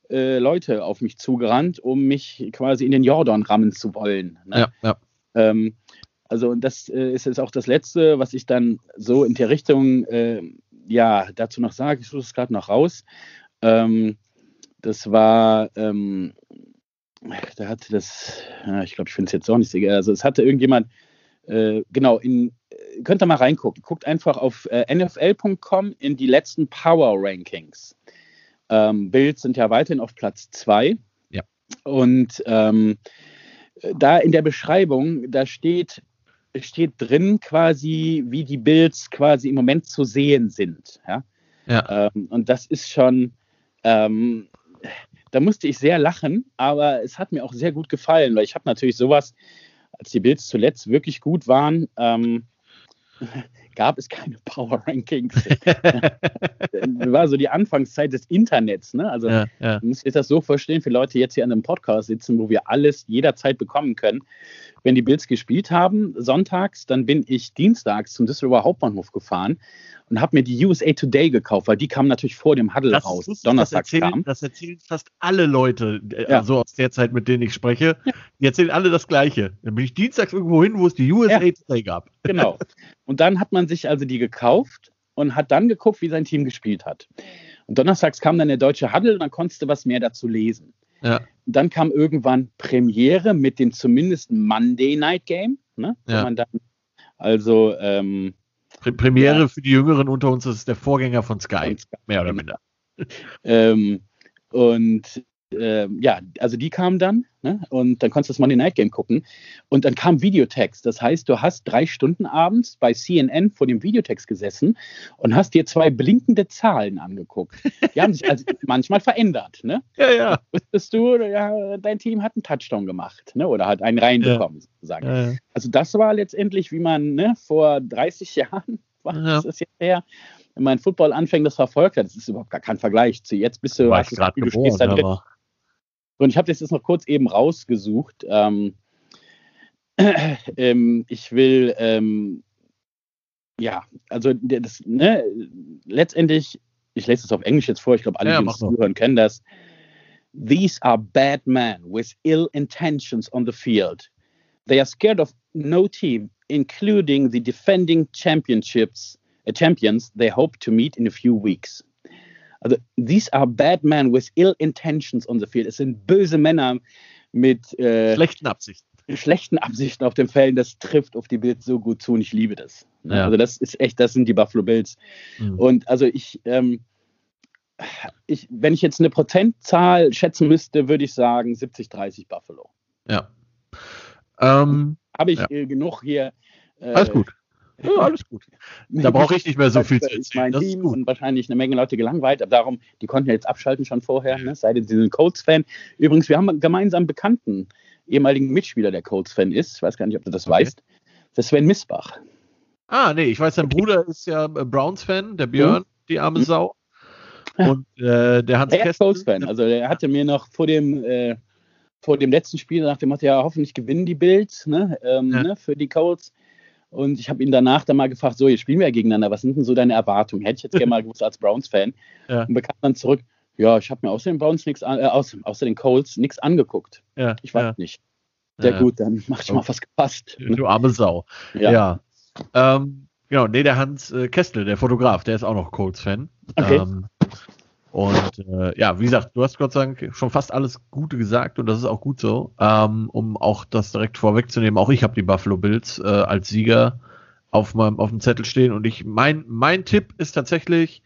äh, Leute auf mich zugerannt, um mich quasi in den Jordan rammen zu wollen. Ne? Ja, ja. Ähm, also, und das äh, ist jetzt auch das Letzte, was ich dann so in der Richtung, äh, ja, dazu noch sage. Ich suche es gerade noch raus. Ähm, das war, ähm, da hatte das, ja, ich glaube, ich finde es jetzt auch nicht sicher. Also, es hatte irgendjemand, äh, genau, in könnt ihr mal reingucken. Guckt einfach auf äh, nfl.com in die letzten Power Rankings. Ähm, Bills sind ja weiterhin auf Platz 2. Ja. Und ähm, da in der Beschreibung, da steht, steht drin quasi, wie die Bills quasi im Moment zu sehen sind. Ja. Ja. Ähm, und das ist schon, ähm, da musste ich sehr lachen, aber es hat mir auch sehr gut gefallen, weil ich habe natürlich sowas, als die Bills zuletzt wirklich gut waren, ähm, gab es keine Power Rankings. war so die Anfangszeit des Internets. Ne? Also ja, ja. muss sich das so vorstellen, für Leute, die jetzt hier an einem Podcast sitzen, wo wir alles jederzeit bekommen können. Wenn die Bills gespielt haben, sonntags, dann bin ich dienstags zum Düsseldorfer Hauptbahnhof gefahren und habe mir die USA Today gekauft, weil die kam natürlich vor dem Huddle Das, raus. ist- das, Donnerstags erzählen, kam. das erzählen fast alle Leute, Ja. also aus der Zeit, mit denen ich spreche. Die erzählen alle das Gleiche. Dann bin ich dienstags irgendwo hin, wo es die USA Ja. Today gab. Genau. Und dann hat man sich also die gekauft und hat dann geguckt, wie sein Team gespielt hat. Und donnerstags kam dann der deutsche Huddle und dann konntest du was mehr dazu lesen. Ja. Dann kam irgendwann Premiere mit dem zumindest Monday Night Game. Ne? Ja. dann also ähm, Pre Premiere Ja. für die Jüngeren unter uns ist der Vorgänger von Sky, Und Sky, mehr oder minder. Ähm, und ähm, ja, also die kamen dann ne? und dann konntest du das Monday Night Game gucken und dann kam Videotext. Das heißt, du hast drei Stunden abends bei CNN vor dem Videotext gesessen und hast dir zwei blinkende Zahlen angeguckt. Die haben sich also manchmal verändert. Ne? Ja, ja. Wusstest du, ja, dein Team hat einen Touchdown gemacht ne? oder hat einen reinbekommen, sozusagen. Äh, Also das war letztendlich, wie man ne, vor 30 Jahren, was Ja. ist das jetzt her, wenn man Football anfängt, das verfolgt hat. Das ist überhaupt gar kein Vergleich zu jetzt bist du, war Gefühl, du geboren, stehst da drin. Aber Und ich habe das jetzt noch kurz eben rausgesucht. Ähm, ähm, ich will, ähm, ja, also das, ne, letztendlich, ich lese es auf Englisch jetzt vor, ich glaube, alle, Ja, die uns zuhören, kennen das. These are bad men with ill intentions on the field. They are scared of no team, including the defending championships, uh, champions they hope to meet in a few weeks. Also, these are bad men with ill intentions on the field. Es sind böse Männer mit äh, schlechten Absichten. schlechten Absichten auf dem Feld. Das trifft auf die Bills so gut zu und ich liebe das. Ne? Ja. Also, das ist echt, das sind die Buffalo Bills. Mhm. Und also, ich, ähm, ich, wenn ich jetzt eine Prozentzahl schätzen müsste, würde ich sagen 70-30 Buffalo. Ja. Ähm, Habe ich Ja. genug hier. Äh, alles gut. Ja, alles gut. Da brauche ich nicht mehr so viel zu Das ist erzählen. mein Das Team und wahrscheinlich eine Menge Leute gelangweilt. Aber darum, die konnten ja jetzt abschalten schon vorher, ne? sei denn sie sind Colts-Fan. Übrigens, wir haben einen gemeinsamen Bekannten, ehemaligen Mitspieler, der Colts-Fan ist. Ich weiß gar nicht, ob du das Okay. weißt. Das ist Sven Misbach. Ah, nee, ich weiß, sein Bruder ist ja äh, Browns-Fan, der Björn, die arme Mhm. Sau. Und äh, der Hans Er ist. Colts-Fan. Also er hatte mir noch vor dem, äh, vor dem letzten Spiel nach dem Motto, ja, hoffentlich gewinnen die Bills ne? Ähm, Ja. ne? für die Colts. Und ich habe ihn danach dann mal gefragt, so, jetzt spielen wir ja gegeneinander, was sind denn so deine Erwartungen? Hätte ich jetzt gerne mal gewusst als Browns-Fan. Ja. Und bekam dann zurück, ja, ich habe mir außer den Browns nichts äh, außer, außer den Colts nichts angeguckt. Ja, Ich weiß ja. nicht. Sehr gut, dann mach ich mal was gepasst. Ne? Du arme Sau. Ja. Ja. Ähm, genau, nee, der Hans äh, Kestel, der Fotograf, der ist auch noch Colts-Fan. Okay. Ähm, und äh, ja, wie gesagt, du hast Gott sei Dank schon fast alles Gute gesagt und das ist auch gut so. Ähm, um auch das direkt vorwegzunehmen, auch ich habe die Buffalo Bills äh, als Sieger auf meinem auf dem Zettel stehen und ich mein mein Tipp ist tatsächlich,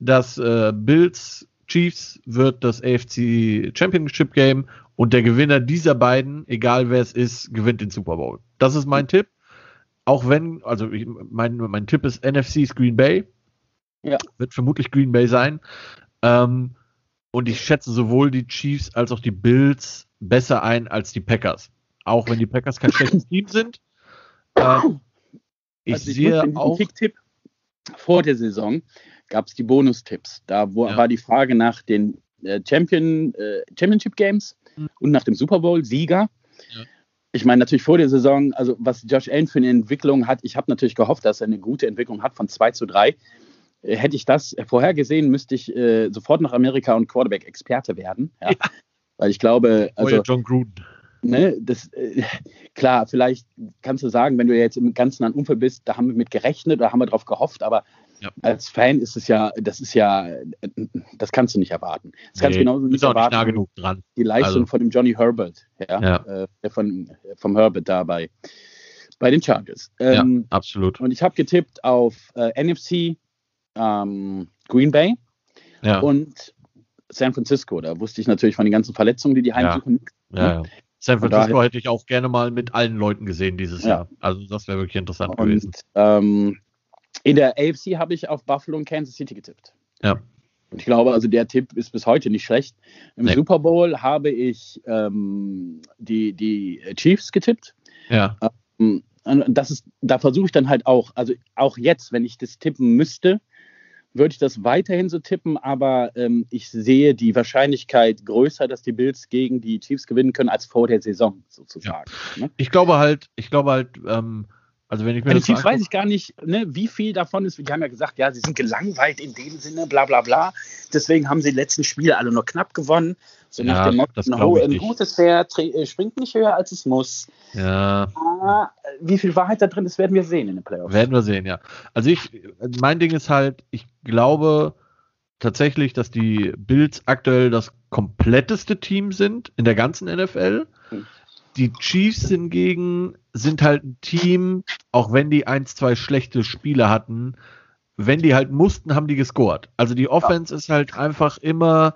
dass äh, Bills Chiefs wird das AFC Championship Game und der Gewinner dieser beiden, egal wer es ist, gewinnt den Super Bowl. Das ist mein Tipp. Auch wenn, also ich, mein, mein Tipp ist NFC Green Bay. Ja. Wird vermutlich Green Bay sein. Ähm, und ich schätze sowohl die Chiefs als auch die Bills besser ein als die Packers. Auch wenn die Packers kein schlechtes Team sind. Ähm, ich Also sehe in diesem auch. Kicktipp vor der Saison gab es die Bonustipps. Da wo, Ja. war die Frage nach den äh, Champion, äh, Championship Games Mhm. und nach dem Super Bowl Sieger. Ja. Ich meine natürlich vor der Saison, also was Josh Allen für eine Entwicklung hat, ich habe natürlich gehofft, dass er eine gute Entwicklung hat von 2 zu 3. Äh, Hätte ich das vorher gesehen, müsste ich äh, sofort nach Amerika und Quarterback-Experte werden. Ja. Ja. Weil ich glaube, Also, John Gruden. ne, das, äh, klar, vielleicht kannst du sagen, wenn du jetzt im ganzen nahen Umfeld bist, da haben wir mit gerechnet, da haben wir drauf gehofft, aber Ja. als Fan ist es ja, das ist ja, äh, das kannst du nicht erwarten. Das kannst du Nee, genauso ist nicht erwarten, nah genug dran. die Leistung Also. von dem Johnny Herbert, ja, Ja. Äh, von, vom Herbert dabei Bei den Chargers. Ähm, ja, absolut. Und ich habe getippt auf äh, NFC ähm, Green Bay ja. und San Francisco. Da wusste ich natürlich von den ganzen Verletzungen, die die heimsuchen. Ja, ja. San Francisco daher, hätte ich auch gerne mal mit allen Leuten gesehen dieses Jahr. Also das wäre wirklich interessant und, gewesen. Ähm, in der AFC habe ich auf Buffalo und Kansas City getippt. Ja. Und ich glaube, also der Tipp ist bis heute nicht schlecht. Im nee. Super Bowl habe ich ähm, die, die Chiefs getippt. Ja. Ähm, das ist, da versuche ich dann halt auch, also auch jetzt, wenn ich das tippen müsste, würde ich das weiterhin so tippen, aber ähm, ich sehe die Wahrscheinlichkeit größer, dass die Bills gegen die Chiefs gewinnen können, als vor der Saison sozusagen. Ja. Ne? Ich glaube halt, ich glaube halt, ähm, also wenn ich mir den Chiefs weiß ich gar nicht, ne, wie viel davon ist. Die haben ja gesagt, ja, sie sind gelangweilt in dem Sinne, bla bla bla. Deswegen haben sie die letzten Spiele alle nur knapp gewonnen. So nach ja, dem Motto, ein gutes Pferd äh, springt nicht höher, als es muss. Ja. Ah, wie viel Wahrheit da drin ist, werden wir sehen in den Playoffs. Werden wir sehen, ja. Also ich, mein Ding ist halt, ich glaube tatsächlich, dass die Bills aktuell das kompletteste Team sind in der ganzen NFL. Hm. Die Chiefs hingegen sind halt ein Team, auch wenn die ein, zwei schlechte Spiele hatten, wenn die halt mussten, haben die gescored. Also die Offense ja. ist halt einfach immer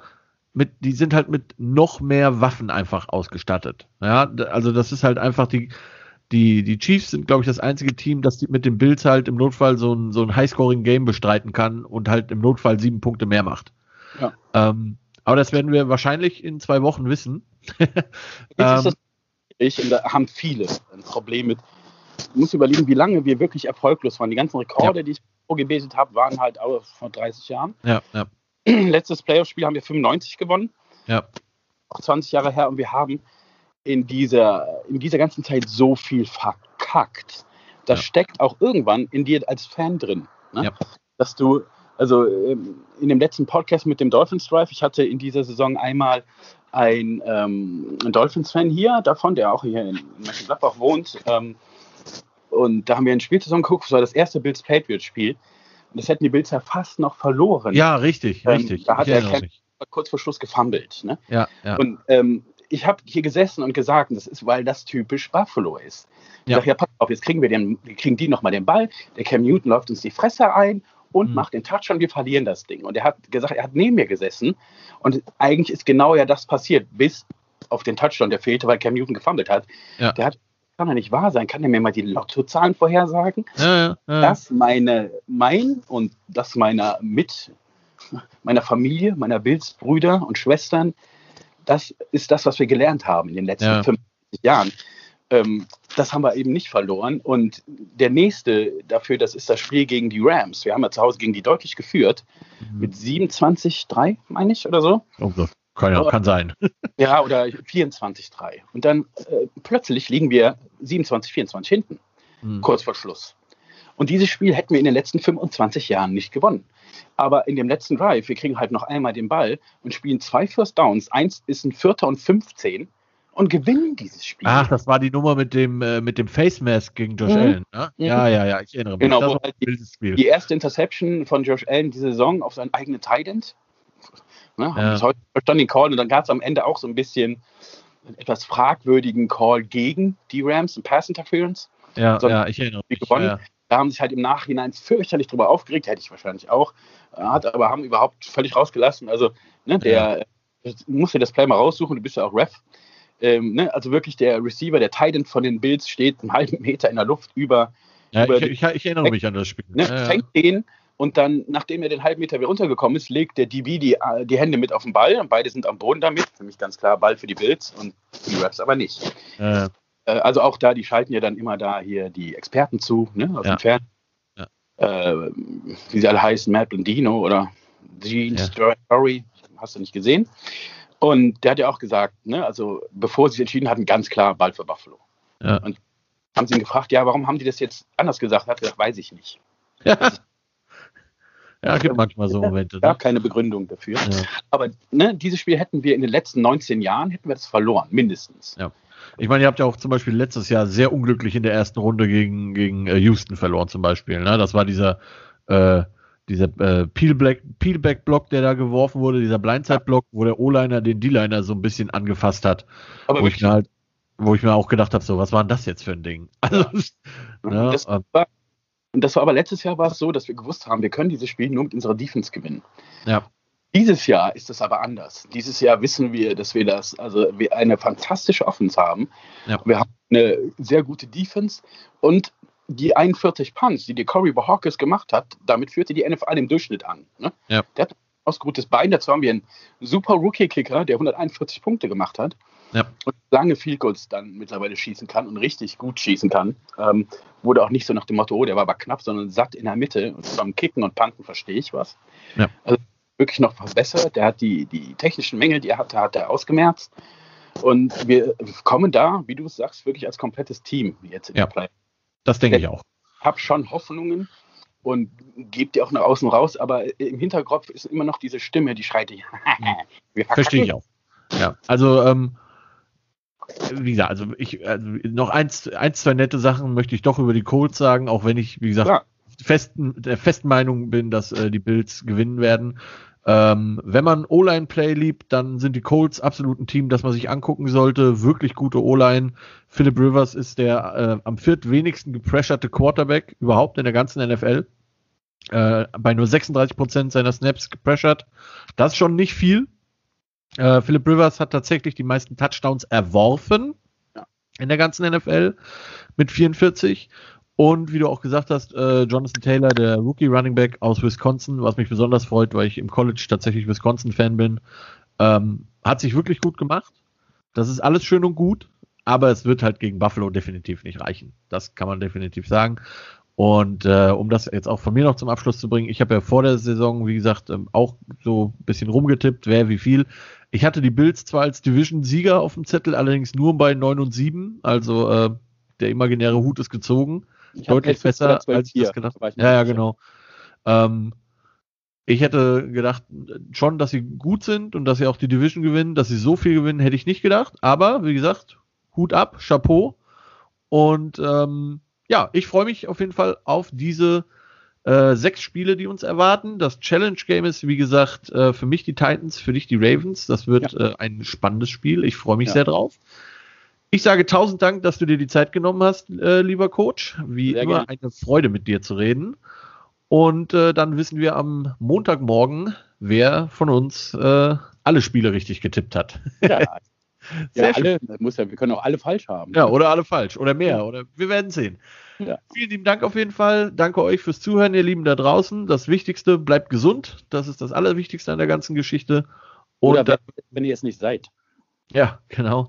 mit, die sind halt mit noch mehr Waffen einfach ausgestattet. Ja, also das ist halt einfach die, die, die Chiefs sind, glaube ich, das einzige Team, das mit den Bills halt im Notfall so ein, so ein Highscoring-Game bestreiten kann und halt im Notfall sieben Punkte mehr macht. Ja. Ähm, aber das werden wir wahrscheinlich in zwei Wochen wissen. ähm, ist das ich, und da haben viele ein Problem mit. Ich muss überlegen, wie lange wir wirklich erfolglos waren. Die ganzen Rekorde, ja. die ich vorgebetet habe, waren halt auch vor 30 Jahren. Ja, ja. Letztes Playoff-Spiel haben wir 95 gewonnen. Ja. Auch 20 Jahre her und wir haben in dieser, in dieser ganzen Zeit so viel verkackt. Das ja. steckt auch irgendwann in dir als Fan drin. Ne? Ja. Dass du, also ähm, in dem letzten Podcast mit dem Dolphins Drive, ich hatte in dieser Saison einmal ein, ähm, ein Dolphins-Fan hier davon, der auch hier in Mönchengladbach wohnt. Ähm, und da haben wir ein Spiel zusammen geguckt, das war das erste Bills Patriots-Spiel. Und das hätten die Bills ja fast noch verloren. Ja, richtig, ähm, richtig. Da hat er kurz vor Schluss gefummelt. Ne? Ja, ja. Und ähm, ich habe hier gesessen und gesagt, das ist, weil das typisch Buffalo ist. Ich ja. dachte, ja, pass auf, jetzt kriegen wir, den, kriegen die nochmal den Ball, der Cam Newton läuft uns die Fresse ein und mhm. macht den Touch und wir verlieren das Ding. Und er hat gesagt, er hat neben mir gesessen und eigentlich ist genau ja das passiert, bis auf den Touchdown, der fehlte, weil Cam Newton gefummelt hat. Ja. Der hat, kann ja nicht wahr sein, kann er mir mal die Lottozahlen vorhersagen? Ja, ja, ja. Das meine, mein und das meiner mit, meiner Familie, meiner Bildsbrüder und Schwestern, das ist das, was wir gelernt haben in den letzten ja. 50 Jahren. Ähm, das haben wir eben nicht verloren. Und der nächste dafür, das ist das Spiel gegen die Rams. Wir haben ja zu Hause gegen die deutlich geführt. Mhm. Mit 27-3, meine ich, oder so. Oh, kann ja, kann sein. Ja, oder 24-3. Und dann äh, plötzlich liegen wir 27-24 hinten, mhm. kurz vor Schluss. Und dieses Spiel hätten wir in den letzten 25 Jahren nicht gewonnen. Aber in dem letzten Drive, wir kriegen halt noch einmal den Ball und spielen zwei First Downs. Eins ist ein Vierter und 15 und gewinnen dieses Spiel. Ach, das war die Nummer mit dem, äh, mit dem Face Mask gegen Josh mhm. Allen. Ne? Mhm. Ja, ja, ja, ich erinnere mich. Genau, das halt die, die, erste Interception von Josh Allen diese Saison auf seinen eigenen Tight Ne, haben ja. heute verstanden den Call und dann gab es am Ende auch so ein bisschen etwas fragwürdigen Call gegen die Rams, ein Pass Interference. Ja, so, ja, ich erinnere mich. Gewonnen. Ja. Da haben sich halt im Nachhinein fürchterlich drüber aufgeregt, hätte ich wahrscheinlich auch, hat aber haben überhaupt völlig rausgelassen. Also, ne, der ja. muss ja das Play mal raussuchen, du bist ja auch Ref. Ähm, ne, also wirklich der Receiver, der Titan von den Bills steht einen halben Meter in der Luft über. Ja, über ich, ich, ich, erinnere mich an das Spiel. Ne, ja, fängt den und dann, nachdem er den halben Meter wieder runtergekommen ist, legt der DB die, die Hände mit auf den Ball und beide sind am Boden damit. Für mich ganz klar Ball für die Bills und für die Raps aber nicht. Äh. Also auch da, die schalten ja dann immer da hier die Experten zu, ne, aus dem Fernsehen. Äh, wie sie alle heißen, Matt Blondino oder Gene ja. Story, hast du nicht gesehen. Und der hat ja auch gesagt, ne, also bevor sie sich entschieden hatten, ganz klar Ball für Buffalo. Ja. Und haben sie ihn gefragt, ja, warum haben die das jetzt anders gesagt? Er hat gesagt, weiß ich nicht. Ja, ja gibt manchmal so Momente. Ne? Gab keine Begründung dafür. Ja. Aber ne, dieses Spiel hätten wir in den letzten 19 Jahren, hätten wir das verloren, mindestens. Ja. Ich meine, ihr habt ja auch zum Beispiel letztes Jahr sehr unglücklich in der ersten Runde gegen, gegen äh, Houston verloren, zum Beispiel. Ne? Das war dieser, äh, dieser äh, Peelback-Block, der da geworfen wurde, dieser Blindside-Block, wo der O-Liner den D-Liner so ein bisschen angefasst hat. Aber wo ich halt, wo ich mir auch gedacht habe, so, was war denn das jetzt für ein Ding? Also, ja, das ähm, war, und das war aber letztes Jahr war es so, dass wir gewusst haben, wir können dieses Spiel nur mit unserer Defense gewinnen. Ja. Dieses Jahr ist es aber anders. Dieses Jahr wissen wir, dass wir das, also wir eine fantastische Offense haben. Ja. Wir haben eine sehr gute Defense und die 41 Punts, die die Corey Bahawkes gemacht hat, damit führte die NFL im Durchschnitt an. Ne? Ja. Der hat ein ausgeruhtes Bein. Dazu haben wir einen super Rookie-Kicker, der 141 Punkte gemacht hat. Ja. Und lange Field Goals dann mittlerweile schießen kann und richtig gut schießen kann. Ähm, wurde auch nicht so nach dem Motto, oh, der war aber knapp, sondern satt in der Mitte. Und beim Kicken und Panten verstehe ich was. Ja. Also wirklich noch verbessert. Der hat die, die technischen Mängel, die er hatte, hat er ausgemerzt. Und wir kommen da, wie du es sagst, wirklich als komplettes Team jetzt in ja. der Play. Das denke ich auch. Ich habe schon Hoffnungen und gebe die auch nach außen raus, aber im Hinterkopf ist immer noch diese Stimme, die schreit, Verstehe ich auch. Ja, also ähm, wie gesagt, also ich also noch eins, eins, zwei nette Sachen möchte ich doch über die Colts sagen, auch wenn ich, wie gesagt, ja. Festen, der festen Meinung bin, dass äh, die Bills gewinnen werden. Ähm, wenn man O-Line-Play liebt, dann sind die Colts absolut ein Team, das man sich angucken sollte. Wirklich gute O-Line. Philip Rivers ist der äh, am viertwenigsten gepresserte Quarterback überhaupt in der ganzen NFL. Äh, bei nur 36 Prozent seiner Snaps gepressured. Das ist schon nicht viel. Äh, Philip Rivers hat tatsächlich die meisten Touchdowns erworfen in der ganzen NFL mit 44. Und wie du auch gesagt hast, äh, Jonathan Taylor, der Rookie Running Back aus Wisconsin, was mich besonders freut, weil ich im College tatsächlich Wisconsin-Fan bin, ähm, hat sich wirklich gut gemacht. Das ist alles schön und gut, aber es wird halt gegen Buffalo definitiv nicht reichen. Das kann man definitiv sagen. Und äh, um das jetzt auch von mir noch zum Abschluss zu bringen, ich habe ja vor der Saison, wie gesagt, ähm, auch so ein bisschen rumgetippt, wer wie viel. Ich hatte die Bills zwar als Division-Sieger auf dem Zettel, allerdings nur bei 9 und 7, also äh, der imaginäre Hut ist gezogen. Ich Deutlich besser, als ich das gedacht habe. Ja, ja, genau. Ähm, ich hätte gedacht, schon, dass sie gut sind und dass sie auch die Division gewinnen, dass sie so viel gewinnen, hätte ich nicht gedacht. Aber wie gesagt, Hut ab, Chapeau. Und ähm, ja, ich freue mich auf jeden Fall auf diese äh, sechs Spiele, die uns erwarten. Das Challenge Game ist, wie gesagt, äh, für mich die Titans, für dich die Ravens. Das wird ja. äh, ein spannendes Spiel. Ich freue mich ja. sehr drauf. Ich sage tausend Dank, dass du dir die Zeit genommen hast, äh, lieber Coach. Wie sehr immer gerne. eine Freude mit dir zu reden. Und äh, dann wissen wir am Montagmorgen, wer von uns äh, alle Spiele richtig getippt hat. Ja, Sehr ja, alle, muss ja, wir können auch alle falsch haben. Ja, oder alle falsch. Oder mehr. Oder wir werden sehen. Ja. Vielen lieben Dank auf jeden Fall. Danke euch fürs Zuhören, ihr Lieben da draußen. Das Wichtigste, bleibt gesund. Das ist das Allerwichtigste an der ganzen Geschichte. Und oder wenn, wenn ihr es nicht seid. Ja, genau.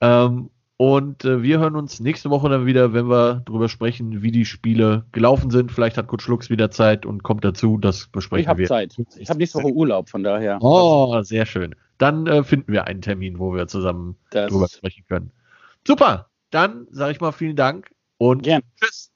Ähm, und äh, wir hören uns nächste Woche dann wieder, wenn wir darüber sprechen, wie die Spiele gelaufen sind. Vielleicht hat Coach Lux wieder Zeit und kommt dazu. Das besprechen ich hab wir. Ich habe Zeit. Ich habe nächste Woche Urlaub, von daher. Oh, sehr schön. Dann äh, finden wir einen Termin, wo wir zusammen das darüber sprechen können. Super. Dann sage ich mal vielen Dank und Gern. tschüss.